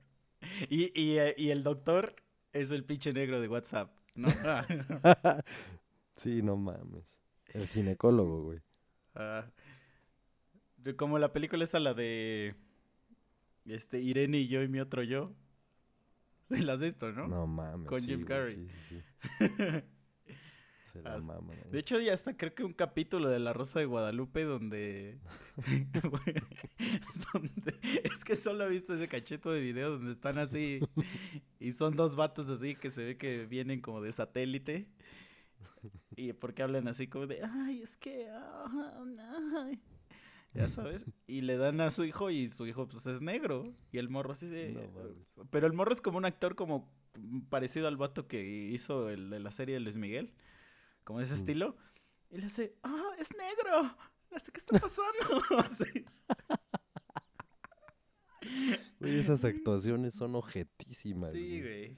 Speaker 2: y, y, eh, y el doctor es el pinche negro de WhatsApp, ¿no? *laughs*
Speaker 1: sí, no mames. El ginecólogo, güey.
Speaker 2: Ah, como la película esa, la de... Este, Irene y yo y mi otro yo. *laughs* ¿La has visto, no?
Speaker 1: No, mames.
Speaker 2: Con
Speaker 1: sí,
Speaker 2: Jim Carrey.
Speaker 1: Sí, sí. *laughs* Se la
Speaker 2: sí.
Speaker 1: maman ahí.
Speaker 2: De hecho, ya hasta creo que un capítulo de La Rosa de Guadalupe donde... *laughs* *laughs* donde- Es que solo he visto ese cacheto de video donde están así y son dos vatos así que se ve que vienen como de satélite. Y porque hablan así como de, ay, es que... ah, ay", Ya sabes, y le dan a su hijo y su hijo pues es negro. Y el morro así de...
Speaker 1: No.
Speaker 2: Pero el morro es como un actor como parecido al vato que hizo el de la serie de Luis Miguel. Como de ese
Speaker 1: Mm.
Speaker 2: estilo. Y le hace, ah, es negro. Le hace, ¿qué está pasando? *laughs* Así.
Speaker 1: Güey, esas actuaciones son objetísimas.
Speaker 2: Sí, güey.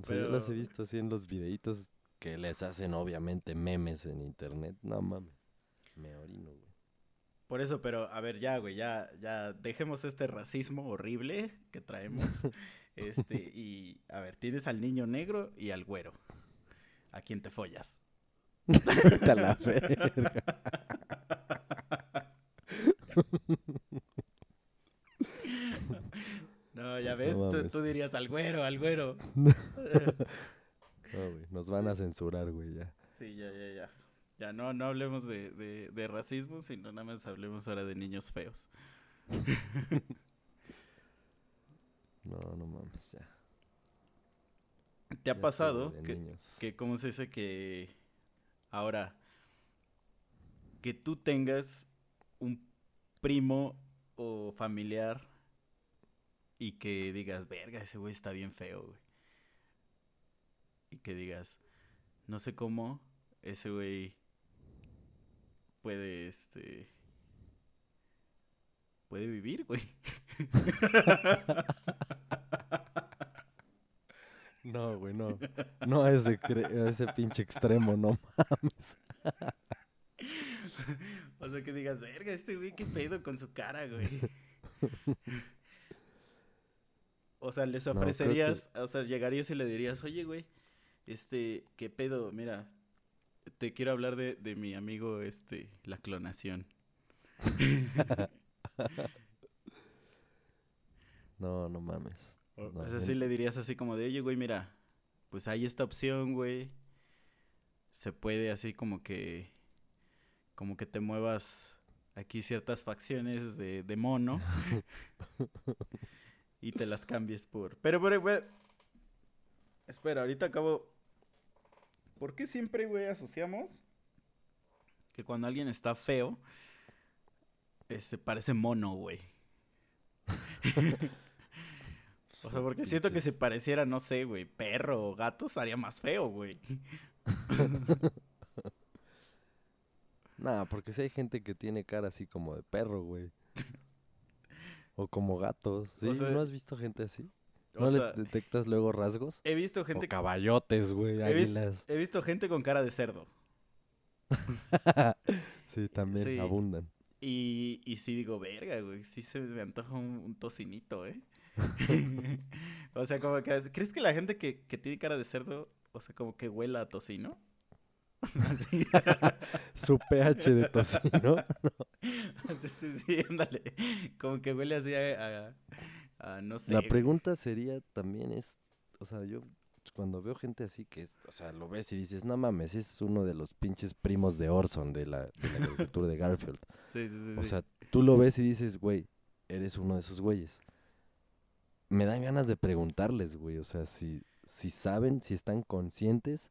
Speaker 1: O sea, yo las he visto así en los videitos que les hacen obviamente memes en internet. No mames. Me orino, güey.
Speaker 2: Por eso, pero a ver, ya, güey, ya, ya dejemos este racismo horrible que traemos. *laughs* este, y a ver, tienes al niño negro y al güero. ¿A quién te follas? *laughs*
Speaker 1: La verga.
Speaker 2: No, ya ves,
Speaker 1: No
Speaker 2: tú,
Speaker 1: mames.
Speaker 2: tú dirías al güero, al güero. *laughs*
Speaker 1: No, güey. Nos van a censurar, güey, ya.
Speaker 2: Sí, ya, ya, ya. Ya no, no hablemos de, de, de racismo, sino nada más hablemos ahora de niños feos. *laughs*
Speaker 1: No, no mames, ya.
Speaker 2: ¿Te ha pasado que, que, cómo se dice que ahora, que tú tengas un primo o familiar y que digas, verga, ese güey está bien feo, güey. Y que digas, no sé cómo ese güey puede, este... Puede vivir, güey. *laughs* *laughs*
Speaker 1: No, güey, no. No a ese, a ese pinche extremo, no mames. *laughs*
Speaker 2: O sea, que digas, verga, este güey, qué pedo con su cara, güey. O sea, les
Speaker 1: que-
Speaker 2: ofrecerías, o sea, llegarías y le dirías, oye, güey, este, qué pedo, mira, te quiero hablar de, de mi amigo, este, la clonación. *laughs*
Speaker 1: No, no mames.
Speaker 2: O
Speaker 1: No,
Speaker 2: o sea,
Speaker 1: yo-
Speaker 2: sí le dirías así como de, oye, güey, mira, pues hay esta opción, güey. Se puede así como que, como que te muevas aquí ciertas facciones de, de mono *laughs* y te las cambies por... Pero, pero, güey, espera, ahorita acabo... ¿Por qué siempre, güey, asociamos que cuando alguien está feo, este, parece mono, güey? *laughs* O sea, porque siento que si pareciera, no sé, güey, perro o gato, estaría más feo, güey. *laughs*
Speaker 1: Nah, porque si hay gente que tiene cara así como de perro, güey. O como gatos. ¿Sí?
Speaker 2: O sea,
Speaker 1: ¿No has visto gente así?
Speaker 2: O
Speaker 1: ¿No
Speaker 2: sea,
Speaker 1: les detectas luego rasgos?
Speaker 2: he visto
Speaker 1: O
Speaker 2: gente,
Speaker 1: caballotes, güey,
Speaker 2: He vis- he visto gente con cara de cerdo. *laughs*
Speaker 1: sí, también
Speaker 2: Sí.
Speaker 1: abundan.
Speaker 2: Y, y sí digo, verga, güey, sí se me antoja un, un tocinito, ¿eh? *laughs* o sea, como que, ¿crees que la gente que, que tiene cara de cerdo, o sea, como que huela a tocino? Así. *laughs*
Speaker 1: Su pH de tocino. *laughs*
Speaker 2: sí, sí, sí, ándale. Como que huele así a, a- a no sé.
Speaker 1: La pregunta sería también es, o sea, yo cuando veo gente así que es, o sea, lo ves y dices, no mames, es uno de los pinches primos de Orson de la, de la caricatura de Garfield.
Speaker 2: Sí, sí, sí.
Speaker 1: O
Speaker 2: sí.
Speaker 1: sea, tú lo ves y dices, güey, eres uno de esos güeyes. Me dan ganas de preguntarles, güey, o sea, si, si saben, si están conscientes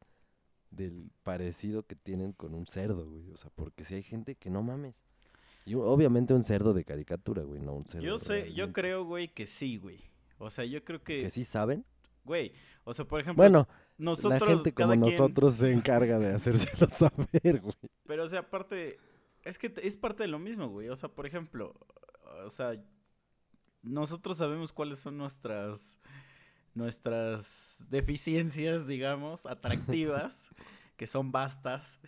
Speaker 1: del parecido que tienen con un cerdo, güey. O sea, porque si hay gente que no mames. Y obviamente un cerdo de caricatura, güey, no un cerdo.
Speaker 2: yo sé, yo creo, güey, que sí, güey. O sea, yo creo que,
Speaker 1: Que sí saben.
Speaker 2: güey, o sea, por ejemplo,
Speaker 1: Bueno,
Speaker 2: nosotros,
Speaker 1: la gente como
Speaker 2: quien-
Speaker 1: nosotros se encarga de hacérselo *laughs* saber, güey.
Speaker 2: Pero, o sea, aparte, es que es parte de lo mismo, güey. O sea, por ejemplo, o sea, nosotros sabemos cuáles son nuestras nuestras deficiencias, digamos, atractivas, *laughs* que son vastas.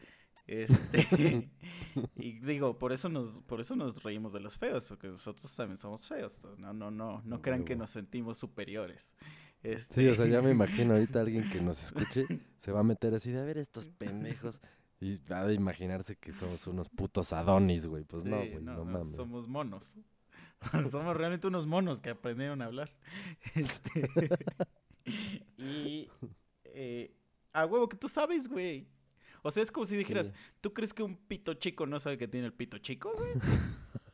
Speaker 2: Este, *laughs* y digo, por eso nos por eso nos reímos de los feos, porque nosotros también somos feos. No, no, no, no crean que nos sentimos superiores.
Speaker 1: Sí,
Speaker 2: Este,
Speaker 1: o sea, ya me imagino ahorita alguien que nos escuche se va a meter así de a ver estos pendejos y va a imaginarse que somos unos putos adonis, güey. Pues no,
Speaker 2: Sí,
Speaker 1: güey, no,
Speaker 2: no, no,
Speaker 1: mames.
Speaker 2: Somos monos. *laughs* somos realmente unos monos que aprendieron a hablar. *laughs* Este, y eh, a huevo que tú sabes, güey. O sea, es como si dijeras,
Speaker 1: Sí.
Speaker 2: ¿tú crees que un pito chico no sabe que tiene el pito chico, güey?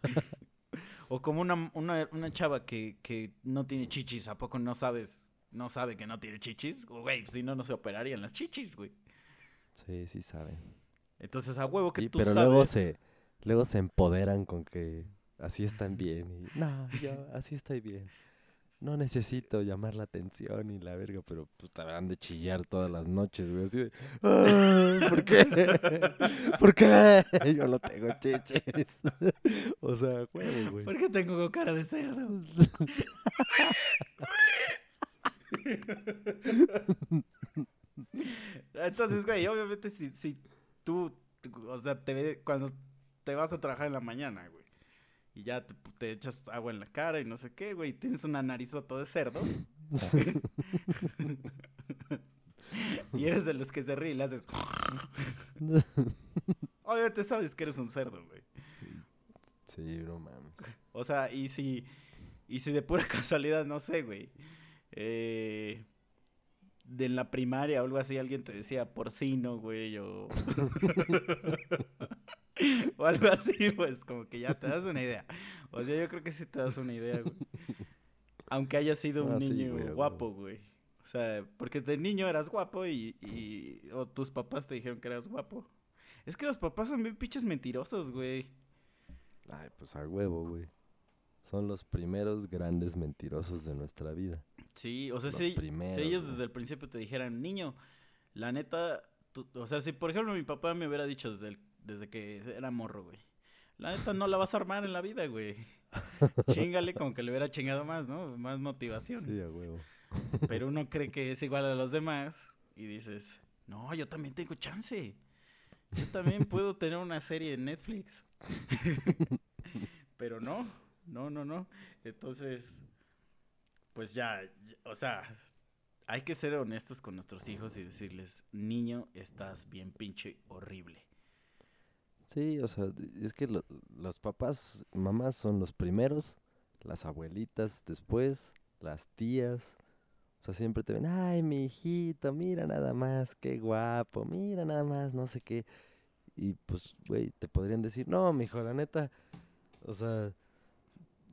Speaker 2: *laughs* o como una, una, una chava que, que no tiene chichis, ¿a poco no sabes, no sabe que no tiene chichis? Güey, si no, no se operarían las chichis, güey.
Speaker 1: Sí, sí saben.
Speaker 2: Entonces, a huevo que
Speaker 1: Sí,
Speaker 2: tú
Speaker 1: pero
Speaker 2: sabes.
Speaker 1: luego se luego se empoderan con que así están bien y no, yo así estoy bien. No necesito llamar la atención y la verga, pero pues te habrán de chillar todas las noches, güey, así de "Ay, ¿Por qué? *laughs* ¿Por qué? *laughs* Yo no tengo chichis. *laughs* o sea, huevo, güey.
Speaker 2: ¿Por qué tengo cara de cerdo? Entonces, güey, obviamente si, si tú, o sea, te ve cuando te vas a trabajar en la mañana, güey, y ya te, te echas agua en la cara y no sé qué, güey, tienes una narizota de cerdo. *laughs* y eres de los que se ríe y le haces... Obviamente sabes que eres un cerdo, güey.
Speaker 1: Sí, no mames.
Speaker 2: O sea, y si, y si de pura *laughs* casualidad, no sé, güey. Eh, de en la primaria o algo así, alguien te decía porcino, güey, o... *laughs* *laughs* o algo así, pues como que ya te das una idea. O sea, yo creo que sí te das una idea, güey. Aunque haya sido un
Speaker 1: Ah, sí,
Speaker 2: niño
Speaker 1: güey, a
Speaker 2: guapo, güey. O sea, porque de niño eras guapo y, y... O tus papás te dijeron que eras guapo. Es que los papás son bien pinches mentirosos, güey.
Speaker 1: Ay, pues al huevo, güey. Son los primeros grandes mentirosos de nuestra vida.
Speaker 2: Sí, o sea, si, si ellos
Speaker 1: güey.
Speaker 2: desde el principio te dijeran, niño, la neta, tú- o sea, si por ejemplo mi papá me hubiera dicho desde, el- desde que era morro, güey, la neta no la vas a armar en la vida, güey. *laughs* Chingale como que le hubiera chingado más, ¿no? Más motivación.
Speaker 1: Sí, a huevo. *laughs*
Speaker 2: Pero uno cree que es igual a los demás y dices, no, yo también tengo chance. Yo también *laughs* puedo tener una serie en Netflix. Pero no, no, no, no. Entonces, pues ya, ya- o sea, hay que ser honestos con nuestros hijos y decirles, niño, estás bien pinche horrible.
Speaker 1: Sí, o sea, es que lo- los papás, mamás son los primeros, las abuelitas después, las tías. O sea, siempre te ven, ay, mi hijito, mira nada más, qué guapo, mira nada más, no sé qué. Y pues, güey, te podrían decir, no, mijo, la neta, o sea,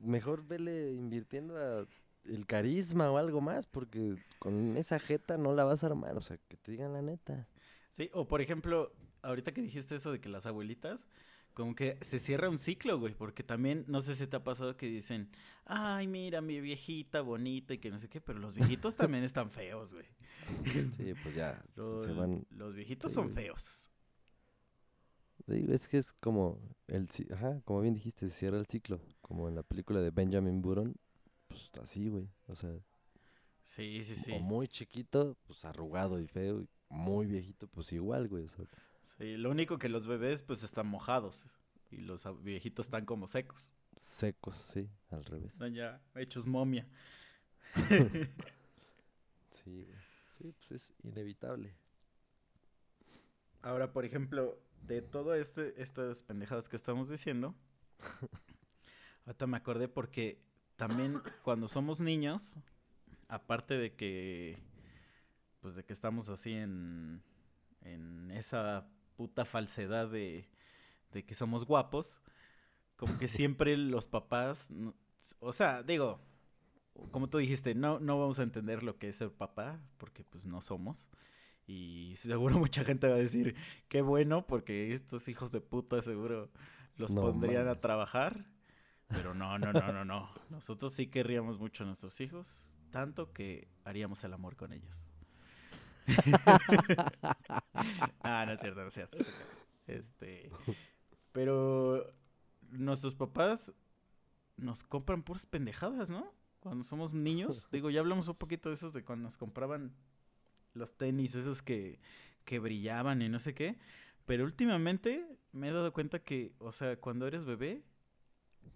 Speaker 1: mejor vele invirtiendo a el carisma o algo más, porque con esa jeta no la vas a armar, o sea, que te digan la neta.
Speaker 2: Sí, o por ejemplo, ahorita que dijiste eso de que las abuelitas, como que se cierra un ciclo, güey, porque también, no sé si te ha pasado que dicen, ay, mira, mi viejita bonita y que no sé qué, pero los viejitos *laughs* también están feos, güey.
Speaker 1: Sí, pues ya, *laughs* se-
Speaker 2: Los,
Speaker 1: se van
Speaker 2: los viejitos
Speaker 1: sí,
Speaker 2: son
Speaker 1: güey.
Speaker 2: feos.
Speaker 1: Sí, es que es como el ajá, como bien dijiste, se cierra el ciclo, como en la película de Benjamin Button, pues así, güey, o sea,
Speaker 2: Sí, sí, sí.
Speaker 1: o muy chiquito, pues arrugado y feo, y muy viejito, pues igual, güey, o sea,
Speaker 2: Sí, lo único que los bebés pues están mojados y los viejitos están como secos.
Speaker 1: secos, sí, al revés.
Speaker 2: Están ya hechos momia. *laughs*
Speaker 1: Sí. Sí, pues es inevitable.
Speaker 2: Ahora, por ejemplo, de todo este, estas pendejadas que estamos diciendo, *laughs* ahorita me acordé porque también cuando somos niños, aparte de que, pues de que estamos así en, en esa puta falsedad de, de que somos guapos, como que siempre los papás, no- o sea, digo, como tú dijiste, no, no vamos a entender lo que es ser papá, porque pues no somos. Y seguro *laughs* mucha gente va a decir, qué bueno, porque estos hijos de puta seguro los
Speaker 1: No
Speaker 2: pondrían a trabajar. Pero no, no, no, no, no. Nosotros sí querríamos mucho a nuestros hijos, tanto que haríamos el amor con ellos. *laughs* ah, no es cierto, no es cierto. Este, pero nuestros papás nos compran puras pendejadas, ¿no? Cuando somos niños. *laughs* Digo, ya hablamos un poquito de esos de cuando nos compraban los tenis, esos que, que brillaban y no sé qué. Pero últimamente me he dado cuenta que, o sea, cuando eres bebé,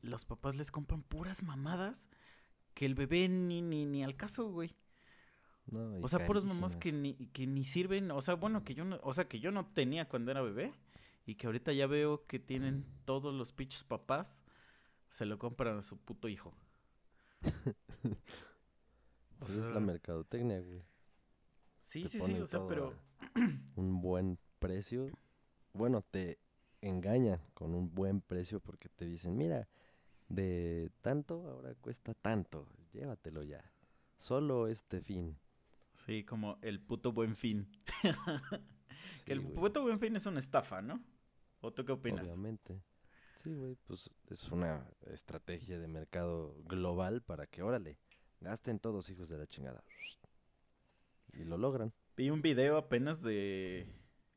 Speaker 2: los papás les compran puras mamadas que el bebé ni, ni, ni al caso, güey.
Speaker 1: No,
Speaker 2: O sea, puras mamás que ni, que ni sirven, o sea, bueno, que yo no, o sea, que yo no tenía cuando era bebé y que ahorita ya veo que tienen todos los pinches papás, se lo compran a su puto hijo. *laughs* O
Speaker 1: Pues es la mercadotecnia, güey.
Speaker 2: sí,
Speaker 1: te
Speaker 2: sí, sí, o sea, pero
Speaker 1: Un buen precio. Bueno, te engaña con un buen precio porque te dicen, mira, de tanto ahora cuesta tanto, llévatelo ya. Solo este fin.
Speaker 2: Sí, como el puto buen fin. *laughs* que el
Speaker 1: güey,
Speaker 2: puto buen fin es una estafa, ¿no? ¿O tú qué opinas?
Speaker 1: Obviamente. Sí, güey, pues es una estrategia de mercado global para que, órale, gasten todos hijos de la chingada. Y lo logran.
Speaker 2: Vi un video apenas de.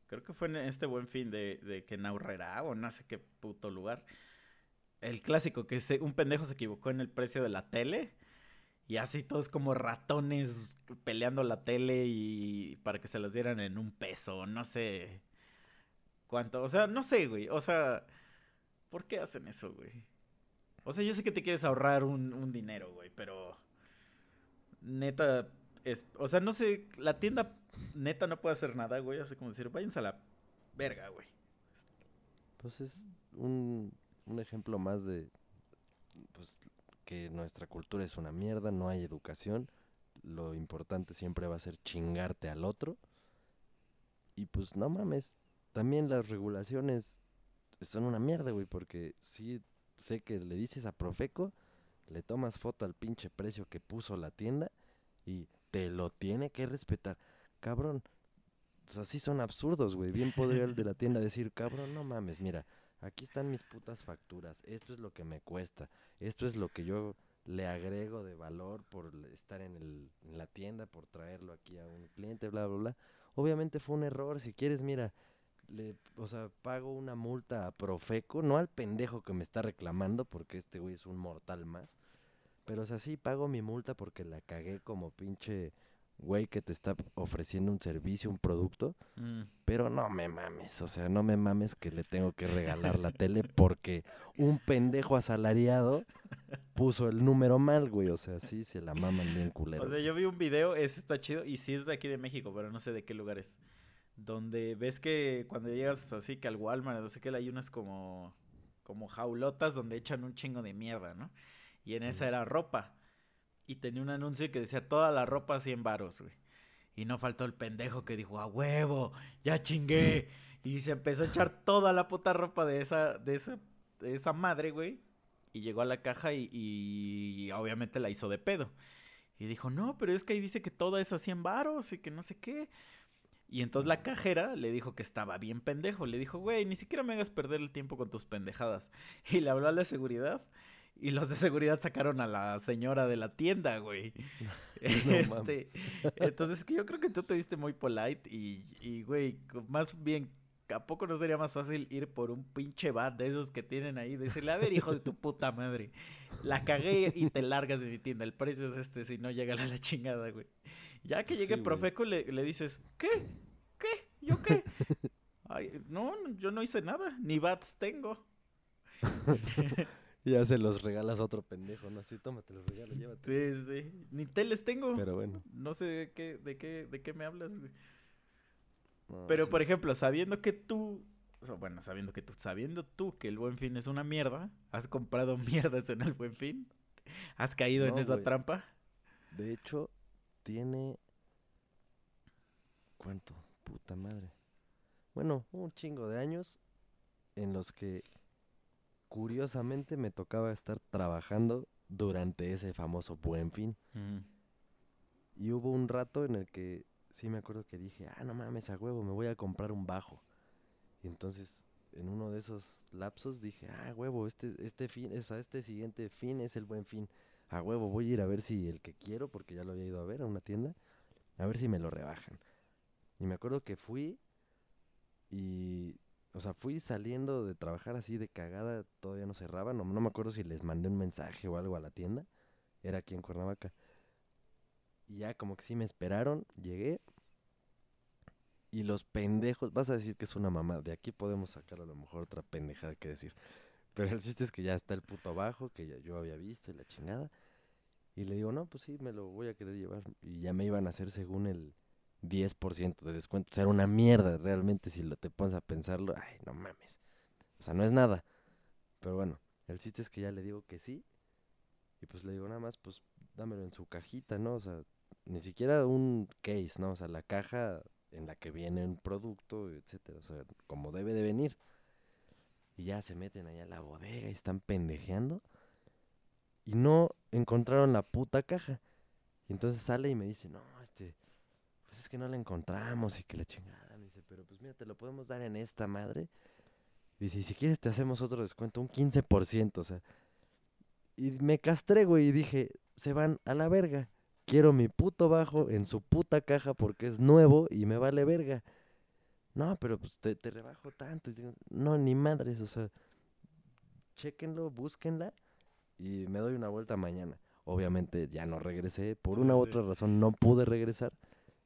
Speaker 2: Creo que fue en este buen fin de, de que en Aurrera o no sé qué puto lugar. El clásico, que se, un pendejo se equivocó en el precio de la tele. Y así todos como ratones peleando la tele y para que se las dieran en un peso, no sé cuánto. O sea, no sé, güey. O sea, ¿por qué hacen eso, güey? O sea, yo sé que te quieres ahorrar un, un dinero, güey, pero neta, es, o sea, no sé, la tienda neta no puede hacer nada, güey. Así como decir, váyanse a la verga, güey.
Speaker 1: Pues es un, un ejemplo más de pues, que nuestra cultura es una mierda, no hay educación. Lo importante siempre va a ser chingarte al otro. Y pues no mames, también las regulaciones son una mierda, güey, porque sí sé que le dices a Profeco, le tomas foto al pinche precio que puso la tienda y te lo tiene que respetar. Cabrón, o sea, sí son absurdos, güey. Bien podría el de la tienda decir, cabrón, no mames, mira, aquí están mis putas facturas, esto es lo que me cuesta, esto es lo que yo le agrego de valor por estar en, el, en la tienda, por traerlo aquí a un cliente, bla, bla, bla. Obviamente fue un error, si quieres, mira, le, o sea, pago una multa a Profeco, no al pendejo que me está reclamando, porque este güey es un mortal más. Pero, o sea, sí pago mi multa porque la cagué como pinche güey que te está ofreciendo un servicio, un producto.
Speaker 2: Mm.
Speaker 1: Pero no me mames, o sea, no me mames que le tengo que regalar la tele porque un pendejo asalariado puso el número mal, güey. O sea, sí, se la maman bien culero.
Speaker 2: O sea, yo vi un video, ese está chido, y sí es de aquí de México, pero no sé de qué lugar es. Donde ves que cuando llegas así que al Walmart, no sé qué, hay unas como, como jaulotas donde echan un chingo de mierda, ¿no? Y en esa era ropa. Y tenía un anuncio que decía toda la ropa 100 varos, güey. Y no faltó el pendejo que dijo, a huevo, ya chingué. Y se empezó a echar toda la puta ropa de esa, de esa, de esa madre, güey. Y llegó a la caja y, y obviamente la hizo de pedo. Y dijo, no, pero es que ahí dice que toda es a 100 varos y que no sé qué. Y entonces la cajera le dijo que estaba bien pendejo. Le dijo, güey, ni siquiera me hagas perder el tiempo con tus pendejadas. *laughs* Y le habló a la seguridad. Y los de seguridad sacaron a la señora de la tienda, güey. *laughs*
Speaker 1: No *laughs*
Speaker 2: este, entonces, que yo creo que tú te viste muy polite y, y, güey, más bien, ¿a poco no sería más fácil ir por un pinche bat de esos que tienen ahí? Decirle, a ver, hijo de tu puta madre, la cagué y te largas de mi tienda. El precio es este, si no llega a la chingada, güey. Ya que llegue
Speaker 1: Sí.
Speaker 2: Profeco, le, le dices, ¿qué? ¿Qué? ¿Yo qué? *laughs* Ay, no, yo no hice nada, ni bats tengo.
Speaker 1: Ya se los regalas a otro pendejo, ¿no? Así, tómate los regalos, llévate.
Speaker 2: Sí, sí. Ni teles tengo.
Speaker 1: Pero bueno.
Speaker 2: No sé de qué, de qué, de qué me hablas, güey.
Speaker 1: no,
Speaker 2: Pero,
Speaker 1: sí.
Speaker 2: por ejemplo, sabiendo que tú, o sea, bueno, sabiendo que tú, sabiendo tú que el Buen Fin es una mierda, has comprado *laughs* mierdas en el Buen Fin, has caído en esa
Speaker 1: güey.
Speaker 2: trampa.
Speaker 1: De hecho, tiene... ¿Cuánto? Puta madre. Bueno, un chingo de años en los que curiosamente me tocaba estar trabajando durante ese famoso buen fin. Y hubo un rato en el que sí me acuerdo que dije, ah, no mames, a huevo, me voy a comprar un bajo. Y entonces, en uno de esos lapsos dije, ah, huevo, este, este fin, o sea, este siguiente fin es el buen fin. A huevo, voy a ir a ver si el que quiero, porque ya lo había ido a ver a una tienda, a ver si me lo rebajan. Y me acuerdo que fui y, o sea, fui saliendo de trabajar así de cagada, todavía no cerraba, no, no me acuerdo si les mandé un mensaje o algo a la tienda, era aquí en Cuernavaca. Y ya como que sí me esperaron, llegué. Y los pendejos, vas a decir que es una mamá, de aquí podemos sacar a lo mejor otra pendejada que decir. Pero el chiste es que ya está el puto abajo, que ya yo había visto y la chingada. Y le digo, no, pues sí, me lo voy a querer llevar. Y ya me iban a hacer según el 10% de descuento. O sea, era una mierda realmente si lo te pones a pensarlo. Ay, no mames. O sea, no es nada. Pero bueno, el chiste es que ya le digo que sí. Y pues le digo nada más, pues dámelo en su cajita, ¿no? O sea, ni siquiera un case, ¿no? O sea, la caja en la que viene un producto, etcétera. O sea, como debe de venir. Y ya se meten allá a la bodega y están pendejeando. Y no encontraron la puta caja. Y entonces sale y me dice, no, este, pues es que no la encontramos y que la chingada. Me dice, pero pues mira, te lo podemos dar en esta madre. Dice, y si quieres te hacemos otro descuento, un 15%, o sea. Y me castré, güey, y dije, se van a la verga. Quiero mi puto bajo en su puta caja porque es nuevo y me vale verga. No, pero pues te, te rebajo tanto. Y digo, no, ni madres, o sea, chéquenlo, búsquenla y me doy una vuelta mañana. Obviamente ya no regresé, por
Speaker 2: Sí,
Speaker 1: una u
Speaker 2: sí.
Speaker 1: otra razón no pude regresar,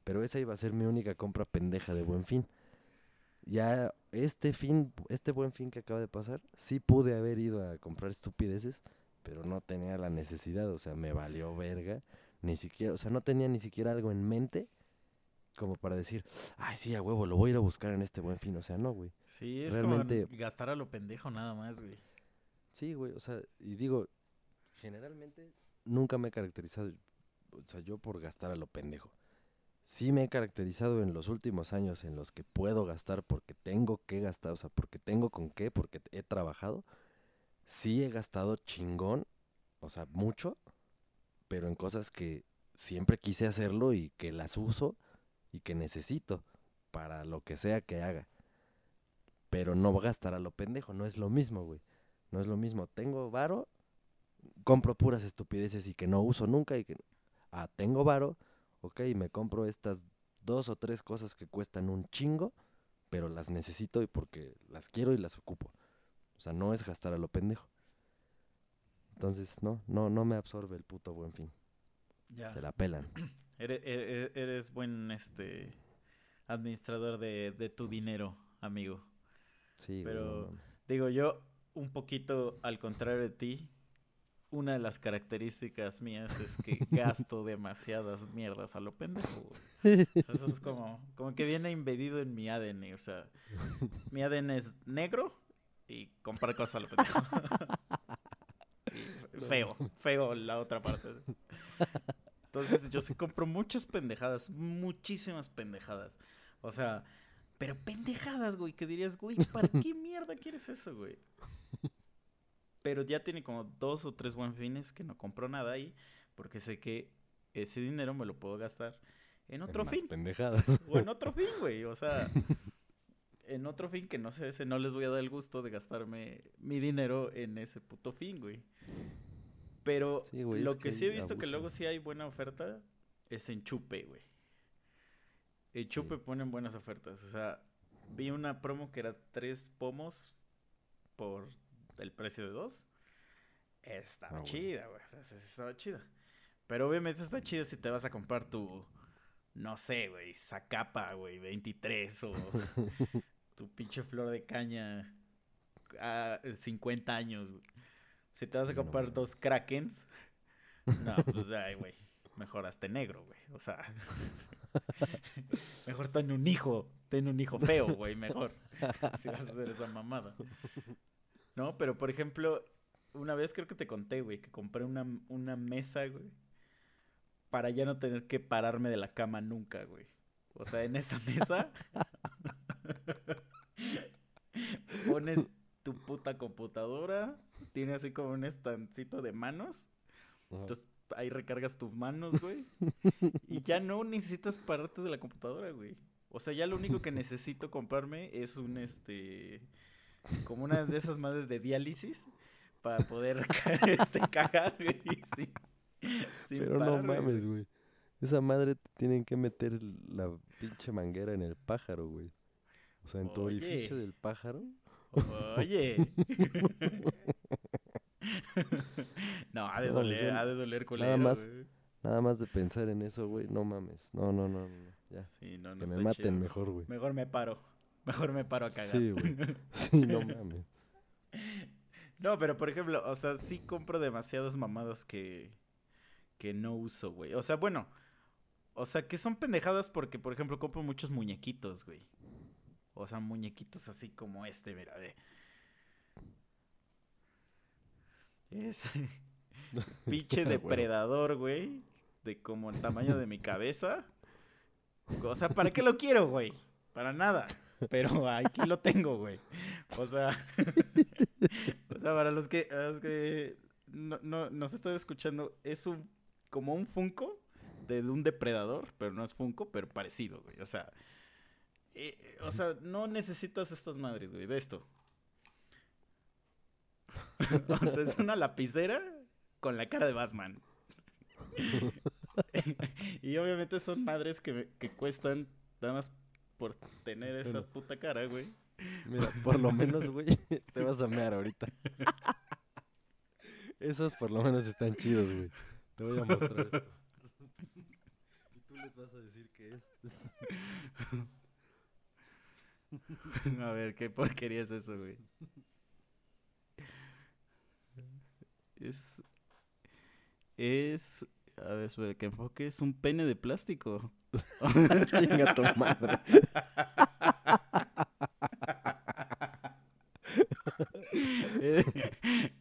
Speaker 1: pero esa iba a ser mi única compra pendeja de buen fin. Ya este fin, este buen fin que acaba de pasar, sí pude haber ido a comprar estupideces, pero no tenía la necesidad, o sea, me valió verga, ni siquiera, o sea, no tenía ni siquiera algo en mente como para decir, ay, sí, a huevo, lo voy a ir a buscar en este buen fin, o sea, no, güey.
Speaker 2: Sí, es
Speaker 1: Realmente-
Speaker 2: como gastar a lo pendejo nada más, güey.
Speaker 1: Sí, güey, o sea, y digo, generalmente nunca me he caracterizado, o sea, yo por gastar a lo pendejo. Sí me he caracterizado en los últimos años en los que puedo gastar porque tengo que gastar, o sea, porque tengo con qué, porque he trabajado. Sí he gastado chingón, o sea, mucho, pero en cosas que siempre quise hacerlo y que las uso y que necesito. para lo que sea que haga. Pero no gastar a lo pendejo, no es lo mismo, güey. No es lo mismo. Tengo varo, compro puras estupideces y que no uso nunca y que... Ah, tengo varo, ok, me compro estas dos o tres cosas que cuestan un chingo, pero las necesito y porque las quiero y las ocupo. O sea, no es gastar a lo pendejo. Entonces, no, no, no me absorbe el puto buen fin.
Speaker 2: Ya.
Speaker 1: Se la pelan. *clears throat*
Speaker 2: Eres, eres- eres buen este administrador de, de tu dinero, amigo.
Speaker 1: Sí, no
Speaker 2: Pero-. Digo, yo un poquito al contrario de ti, una de las características mías es que *laughs* gasto demasiadas mierdas a lo pendejo. güey. Eso es como, como que viene embedido en mi ADN. O sea, mi ADN es negro y comprar cosas a lo pendejo. *laughs* Feo, feo la otra parte. Entonces yo sí compro muchas pendejadas, muchísimas pendejadas. O sea, pero pendejadas, güey, que dirías, güey, ¿para qué mierda quieres eso, güey? Pero ya tiene como dos o tres buen fines que no compro nada ahí, porque sé que ese dinero me lo puedo gastar en otro fin.
Speaker 1: pendejadas.
Speaker 2: O en otro *laughs* fin, güey. O sea, en otro fin que no sé, ese no les voy a dar el gusto de gastarme mi dinero en ese puto fin, güey. Pero
Speaker 1: Sí, güey,
Speaker 2: lo que
Speaker 1: que
Speaker 2: sí he visto que
Speaker 1: abusan.
Speaker 2: luego sí hay buena oferta es en Chupe, güey. En Chupe
Speaker 1: Sí.
Speaker 2: ponen buenas ofertas. O sea, vi una promo que era tres pomos por el precio de dos. Estaba
Speaker 1: Ah,
Speaker 2: chida, güey. O sea, estaba chida. Pero obviamente está chida si te vas a comprar tu, no sé, güey, Zacapa, güey, 23 o *laughs* tu pinche flor de caña a 50 años. güey. Si te vas a
Speaker 1: Sí, no
Speaker 2: comprar dos Krakens, no, pues ay, güey, mejor hazte negro, güey. O sea, *laughs* mejor ten un hijo, ten un hijo feo, güey, mejor. Si vas a hacer esa mamada. No, pero por ejemplo, una vez creo que te conté, güey, que compré una, una mesa, güey, para ya no tener que pararme de la cama nunca, güey. O sea, en esa mesa *laughs* pones tu puta computadora, tiene así como un estancito de manos,
Speaker 1: Ajá.
Speaker 2: entonces ahí recargas tus manos, güey, y ya no necesitas pararte de la computadora, güey. O sea, ya lo único que necesito comprarme es un, este, como una de esas madres de diálisis para poder *laughs* este, cagar, güey, sin
Speaker 1: Pero no
Speaker 2: parar,
Speaker 1: mames, güey. Esa madre te tienen que meter la pinche manguera en el pájaro, güey. O sea, en tu orificio del pájaro.
Speaker 2: Oye. *laughs* no, ha de
Speaker 1: No,
Speaker 2: doler,
Speaker 1: yo-
Speaker 2: ha de doler
Speaker 1: nada
Speaker 2: culero,
Speaker 1: más
Speaker 2: güey.
Speaker 1: Nada más de pensar en eso, güey. No mames. No, no, no, no. Ya.
Speaker 2: Sí, no, no
Speaker 1: que me maten
Speaker 2: chido.
Speaker 1: mejor, güey.
Speaker 2: Mejor me paro. Mejor me paro a cagar.
Speaker 1: Sí, güey. *laughs* Sí, no mames.
Speaker 2: No, pero por ejemplo, o sea, sí compro demasiadas mamadas que, que no uso, güey. O sea, bueno, o sea, que son pendejadas porque, por ejemplo, compro muchos muñequitos, güey. O sea, muñequitos así como este, mira, ve. Es *laughs* pinche *laughs* depredador, güey. De como el tamaño de mi cabeza. O sea, ¿para qué lo quiero, güey? Para nada. Pero aquí lo tengo, güey. O sea, *laughs* o sea, para los que, a los que no, no, nos estoy escuchando, es un como un Funko de, un depredador, pero no es Funko, pero parecido, güey. O sea, eh, eh, o sea, no necesitas estas madres, güey. Ve esto. *laughs* o sea, es una lapicera con la cara de Batman. *laughs* y obviamente son madres que, que cuestan nada más por tener esa
Speaker 1: Bueno.
Speaker 2: puta cara, güey.
Speaker 1: Mira, por lo menos, güey, *laughs* te vas a mear ahorita. Esos por lo menos están chidos, güey. Te voy a mostrar esto. Y tú les vas a decir qué es. *laughs*
Speaker 2: A ver, qué porquería es eso, güey. Es. Es. A ver, espera, que enfoque. Es un pene de plástico. *laughs*
Speaker 1: Chinga tu madre.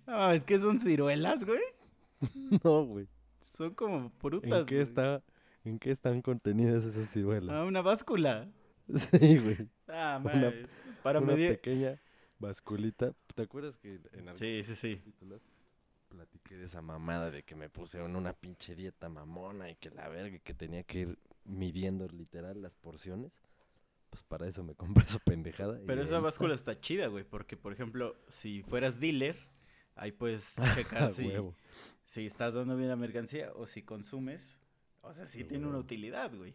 Speaker 2: No, *laughs* es que son ciruelas, güey.
Speaker 1: No, güey.
Speaker 2: Son como
Speaker 1: ¿En
Speaker 2: frutas.
Speaker 1: qué
Speaker 2: güey.
Speaker 1: está? ¿En qué están contenidas esas
Speaker 2: Ah,
Speaker 1: ciruelas?
Speaker 2: una báscula. *laughs*
Speaker 1: Sí, güey.
Speaker 2: Ah, madres. Para
Speaker 1: Una
Speaker 2: medir.
Speaker 1: pequeña basculita. ¿Te acuerdas que en
Speaker 2: Sí, sí, sí.
Speaker 1: capítulos platiqué de esa mamada de que me pusieron una pinche dieta mamona y que la verga y que tenía que ir midiendo literal las porciones? pues para eso me compré esa pendejada.
Speaker 2: Pero esa báscula
Speaker 1: está.
Speaker 2: está chida, güey, porque, por ejemplo, si fueras dealer, ahí puedes *laughs* checar si, si estás dando bien la mercancía o si consumes. O sea, sí tiene una utilidad, güey.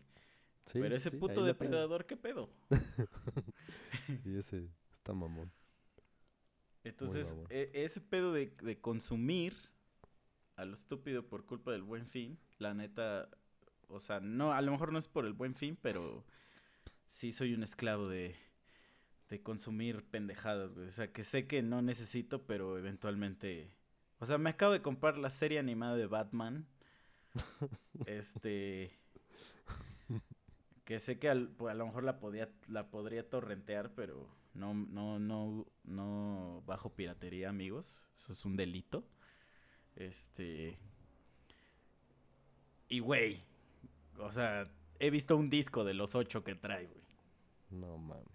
Speaker 1: Sí,
Speaker 2: Pero ese
Speaker 1: sí,
Speaker 2: puto depredador, ¿qué pedo? *laughs*
Speaker 1: Y ese está mamón.
Speaker 2: Entonces, e- ese pedo de, de consumir a lo estúpido por culpa del buen fin, la neta, o sea, no, a lo mejor no es por el buen fin, pero sí soy un esclavo de, de consumir pendejadas, güey. O sea, que sé que no necesito, pero eventualmente... O sea, me acabo de comprar la serie animada de Batman. *laughs* este... Que sé que al- a lo mejor la podía, la podría torrentear, pero no, no, no, no bajo piratería, amigos. Eso es un delito. Este. Y güey. O sea, he visto un disco de los ocho que trae, güey.
Speaker 1: No mames.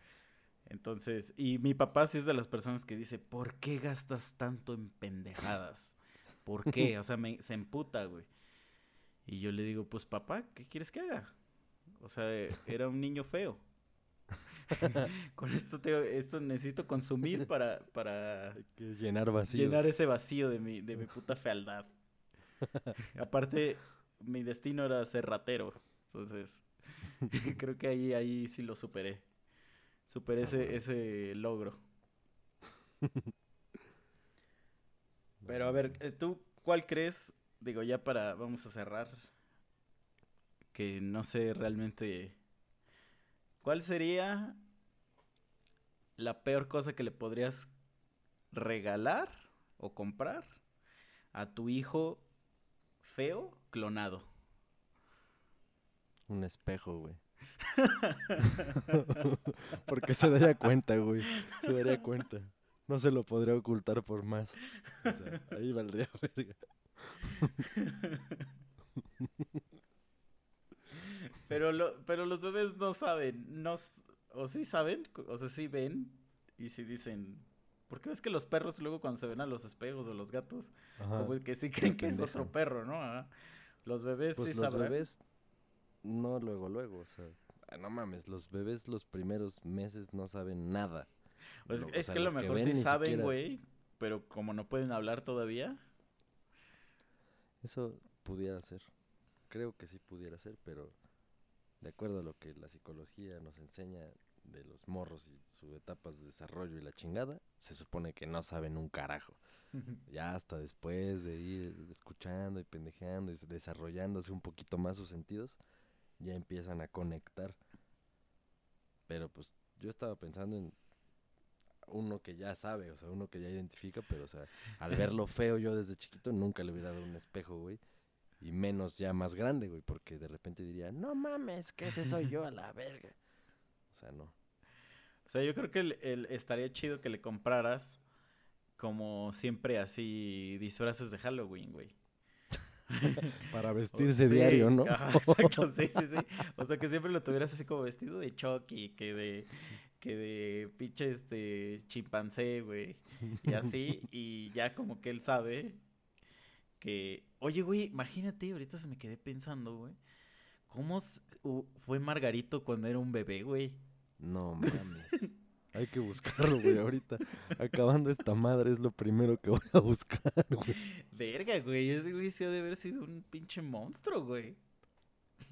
Speaker 2: Entonces, y mi papá sí es de las personas que dice, ¿por qué gastas tanto en pendejadas? ¿Por qué? *laughs* O sea, me, se emputa, güey. Y yo le digo, pues papá, ¿qué quieres que haga? O sea, era un niño feo. *laughs* Con esto, te, esto necesito consumir para, para
Speaker 1: llenar vacíos.
Speaker 2: llenar ese vacío de mi, de mi puta fealdad. *laughs* Aparte, mi destino era ser ratero. Entonces, *laughs* creo que ahí, ahí sí lo superé. Superé ese, ese logro. Pero a ver, eh, ¿tú cuál crees? Digo, ya para, vamos a cerrar. Que no sé realmente. ¿Cuál sería la peor cosa que le podrías regalar o comprar a tu hijo feo clonado?
Speaker 1: Un espejo, güey. *laughs* Porque se daría cuenta, güey. Se daría cuenta. No se lo podría ocultar por más. O sea, ahí valdría verga. *laughs*
Speaker 2: Pero, lo, pero los bebés no saben, no, o sí saben, o sea, sí ven y sí dicen, ¿por qué ves que los perros luego cuando se ven a los espejos o los gatos,
Speaker 1: Ajá.
Speaker 2: como que sí creen que es otro perro, ¿no? Ajá. Los bebés
Speaker 1: Pues
Speaker 2: sí
Speaker 1: los
Speaker 2: sabrán.
Speaker 1: bebés, no luego, luego, o sea, ah, no mames, los bebés los primeros meses no saben nada.
Speaker 2: Pues
Speaker 1: o
Speaker 2: es
Speaker 1: sea,
Speaker 2: que a lo
Speaker 1: lo que
Speaker 2: mejor
Speaker 1: ven
Speaker 2: sí saben,
Speaker 1: siquiera-
Speaker 2: güey, pero como no pueden hablar todavía,
Speaker 1: Eso pudiera ser. Creo que sí pudiera ser, pero de acuerdo a lo que la psicología nos enseña de los morros y sus etapas de desarrollo y la chingada, se supone que no saben un carajo. *laughs* Ya hasta después de ir escuchando y pendejeando y desarrollándose un poquito más sus sentidos, ya empiezan a conectar. Pero pues yo estaba pensando en uno que ya sabe, o sea, uno que ya identifica, pero o sea, al verlo feo yo desde chiquito nunca le hubiera dado un espejo, güey. Y menos ya más grande, güey, porque de repente diría, no mames, que ese soy yo a la verga. O sea, no.
Speaker 2: O sea, yo creo que el, el- estaría chido que le compraras como siempre así disfraces de Halloween, güey. *laughs*
Speaker 1: Para
Speaker 2: O-
Speaker 1: vestirse
Speaker 2: sí,
Speaker 1: diario, ¿no?
Speaker 2: ajá, exacto, sí, sí, sí. O sea, que siempre lo tuvieras así como vestido de Chucky, que de que de pinche este chimpancé, güey. Y así y ya como que él sabe que oye, güey, imagínate, ahorita se me quedé pensando, güey. ¿Cómo fue Margarito cuando era un bebé, güey?
Speaker 1: No mames. Hay que buscarlo, güey, ahorita. Acabando esta madre es lo primero que voy a buscar, güey.
Speaker 2: Verga, güey, ese güey sí ha de haber sido un pinche monstruo, güey.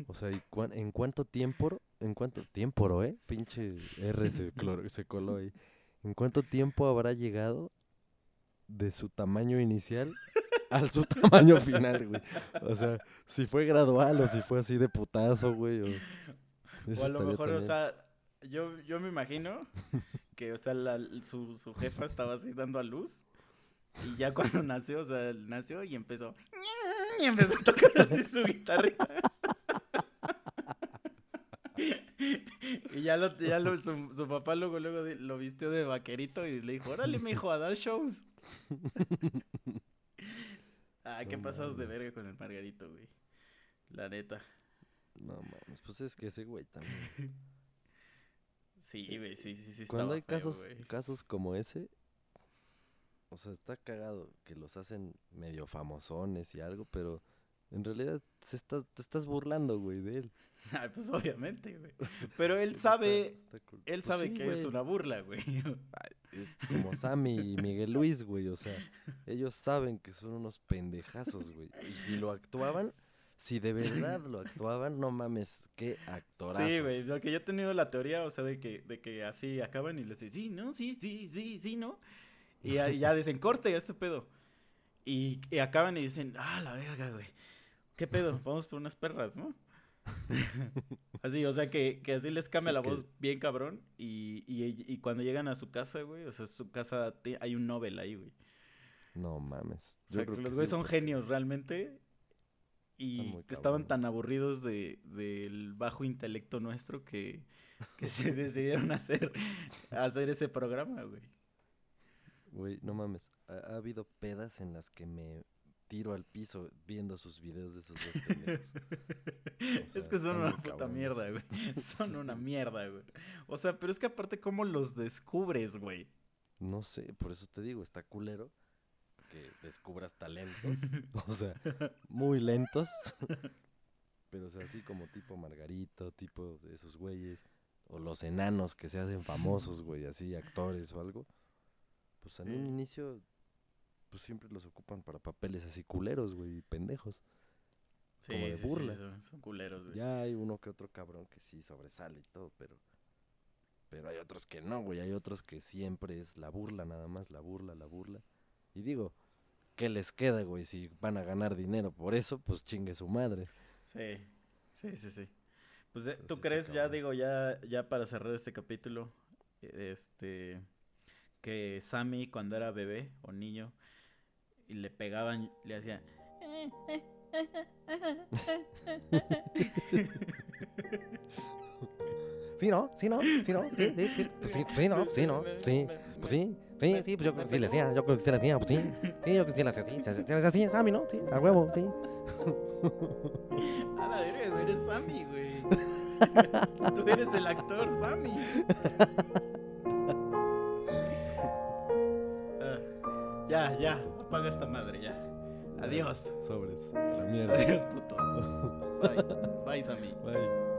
Speaker 1: O sea, ¿y cuán- ¿en cuánto tiempo? ¿En cuánto tiempo, eh? Pinche R se, *laughs* clor- se coló ahí. ¿En cuánto tiempo habrá llegado de su tamaño inicial *laughs* al su tamaño final, güey? O sea, si fue gradual o si fue así de putazo, güey. O,
Speaker 2: O a lo mejor, o
Speaker 1: también.
Speaker 2: sea, yo, yo me imagino que, o sea, la- su, su jefa estaba así dando a luz. Y ya cuando *laughs* nació, o sea, nació y empezó. Y empezó a tocar así su guitarrita. *laughs* Y ya, lo, ya lo- su, su papá luego, luego lo vistió de vaquerito y le dijo, órale, mijo, a dar shows. Ah, qué
Speaker 1: No
Speaker 2: pasados de verga con el Margarito, güey. La neta.
Speaker 1: No mames, pues es que ese güey también. *laughs*
Speaker 2: Sí, güey, sí, sí, sí.
Speaker 1: Cuando hay
Speaker 2: feo,
Speaker 1: casos,
Speaker 2: güey.
Speaker 1: casos como ese, o sea, está cagado que los hacen medio famosones y algo, pero En realidad se está, te estás burlando, güey, de él. *laughs*
Speaker 2: Ay, pues obviamente, güey. *laughs* Pero él sabe,
Speaker 1: Está- está cool.
Speaker 2: él
Speaker 1: Pues
Speaker 2: sabe
Speaker 1: sí,
Speaker 2: que es una burla, güey. *laughs*
Speaker 1: Es como Sammy y Miguel Luis, güey. O sea, ellos saben que son unos pendejazos, güey. Y si lo actuaban, si de verdad lo actuaban, no mames, qué actorazos.
Speaker 2: Sí, güey, porque yo he tenido la teoría, o sea, de que, de que así acaban y les dicen, sí, no, sí, sí, sí, sí, no. Y ya, y ya dicen, corte, este pedo. Y, y acaban y dicen, ah, la verga, güey. ¿Qué pedo? Vamos por unas perras, ¿no? *laughs* así, o sea, que, que así les cambia
Speaker 1: Sí,
Speaker 2: la
Speaker 1: que-
Speaker 2: voz bien cabrón. Y, y, y cuando llegan a su casa, güey, o sea, su casa, te- hay un Nobel ahí, güey.
Speaker 1: No mames.
Speaker 2: O sea,
Speaker 1: creo
Speaker 2: que los güeyes
Speaker 1: sí,
Speaker 2: son
Speaker 1: porque-
Speaker 2: genios realmente. Y que estaban tan aburridos de, del bajo intelecto nuestro que, que se *laughs* decidieron hacer, hacer ese programa, güey.
Speaker 1: Güey, no mames. Ha, ha habido pedas en las que me tiro al piso viendo sus videos de esos dos pendejos. *laughs*
Speaker 2: es
Speaker 1: sea,
Speaker 2: que son una puta mierda, güey. *laughs* *laughs* Son una mierda, güey. O sea, pero es que aparte, ¿cómo los descubres, güey?
Speaker 1: No sé, por eso te digo, está culero que descubras talentos. o sea, muy lentos. pero o sea, así como tipo Margarito, tipo de esos güeyes. O los enanos que se hacen famosos, güey, así, actores o algo. Pues en un inicio, pues siempre los ocupan para papeles así culeros, güey, y pendejos.
Speaker 2: Sí,
Speaker 1: Como de
Speaker 2: sí, sí,
Speaker 1: burla.
Speaker 2: son, son culeros, güey.
Speaker 1: Ya hay uno que otro cabrón que sí sobresale y todo, pero. Pero hay otros que no, güey. Hay otros que siempre es la burla, nada más, la burla, la burla. Y digo, ¿qué les queda, güey? Si van a ganar dinero por eso, pues chingue su madre.
Speaker 2: Sí, sí, sí, sí. Pues, eh, ¿tú crees, ya digo, ya, ya para cerrar este capítulo, este, que Sammy cuando era bebé o niño y le pegaban, le hacían...
Speaker 1: Sí, ¿no? Sí, ¿no? Sí, ¿no? Sí, sí, sí, pues sí, pues sí, ¿no? Sí, ¿no? Sí, pues sí, sí, sí, pues yo creo que sí le hacía, yo creo que sí le hacía, pues sí, sí, yo creo que sí le hacía, sí, se le hacía así, Sammy, ¿no? Sí, a huevo, sí.
Speaker 2: A la verga, güey, eres Sammy, güey. Tú eres el actor Sammy. Ah, ya, ya, apaga esta madre, ya. Adiós.
Speaker 1: Sobres, la mierda.
Speaker 2: Adiós, putos. *laughs* Bye. Bye, Sammy.
Speaker 1: Bye.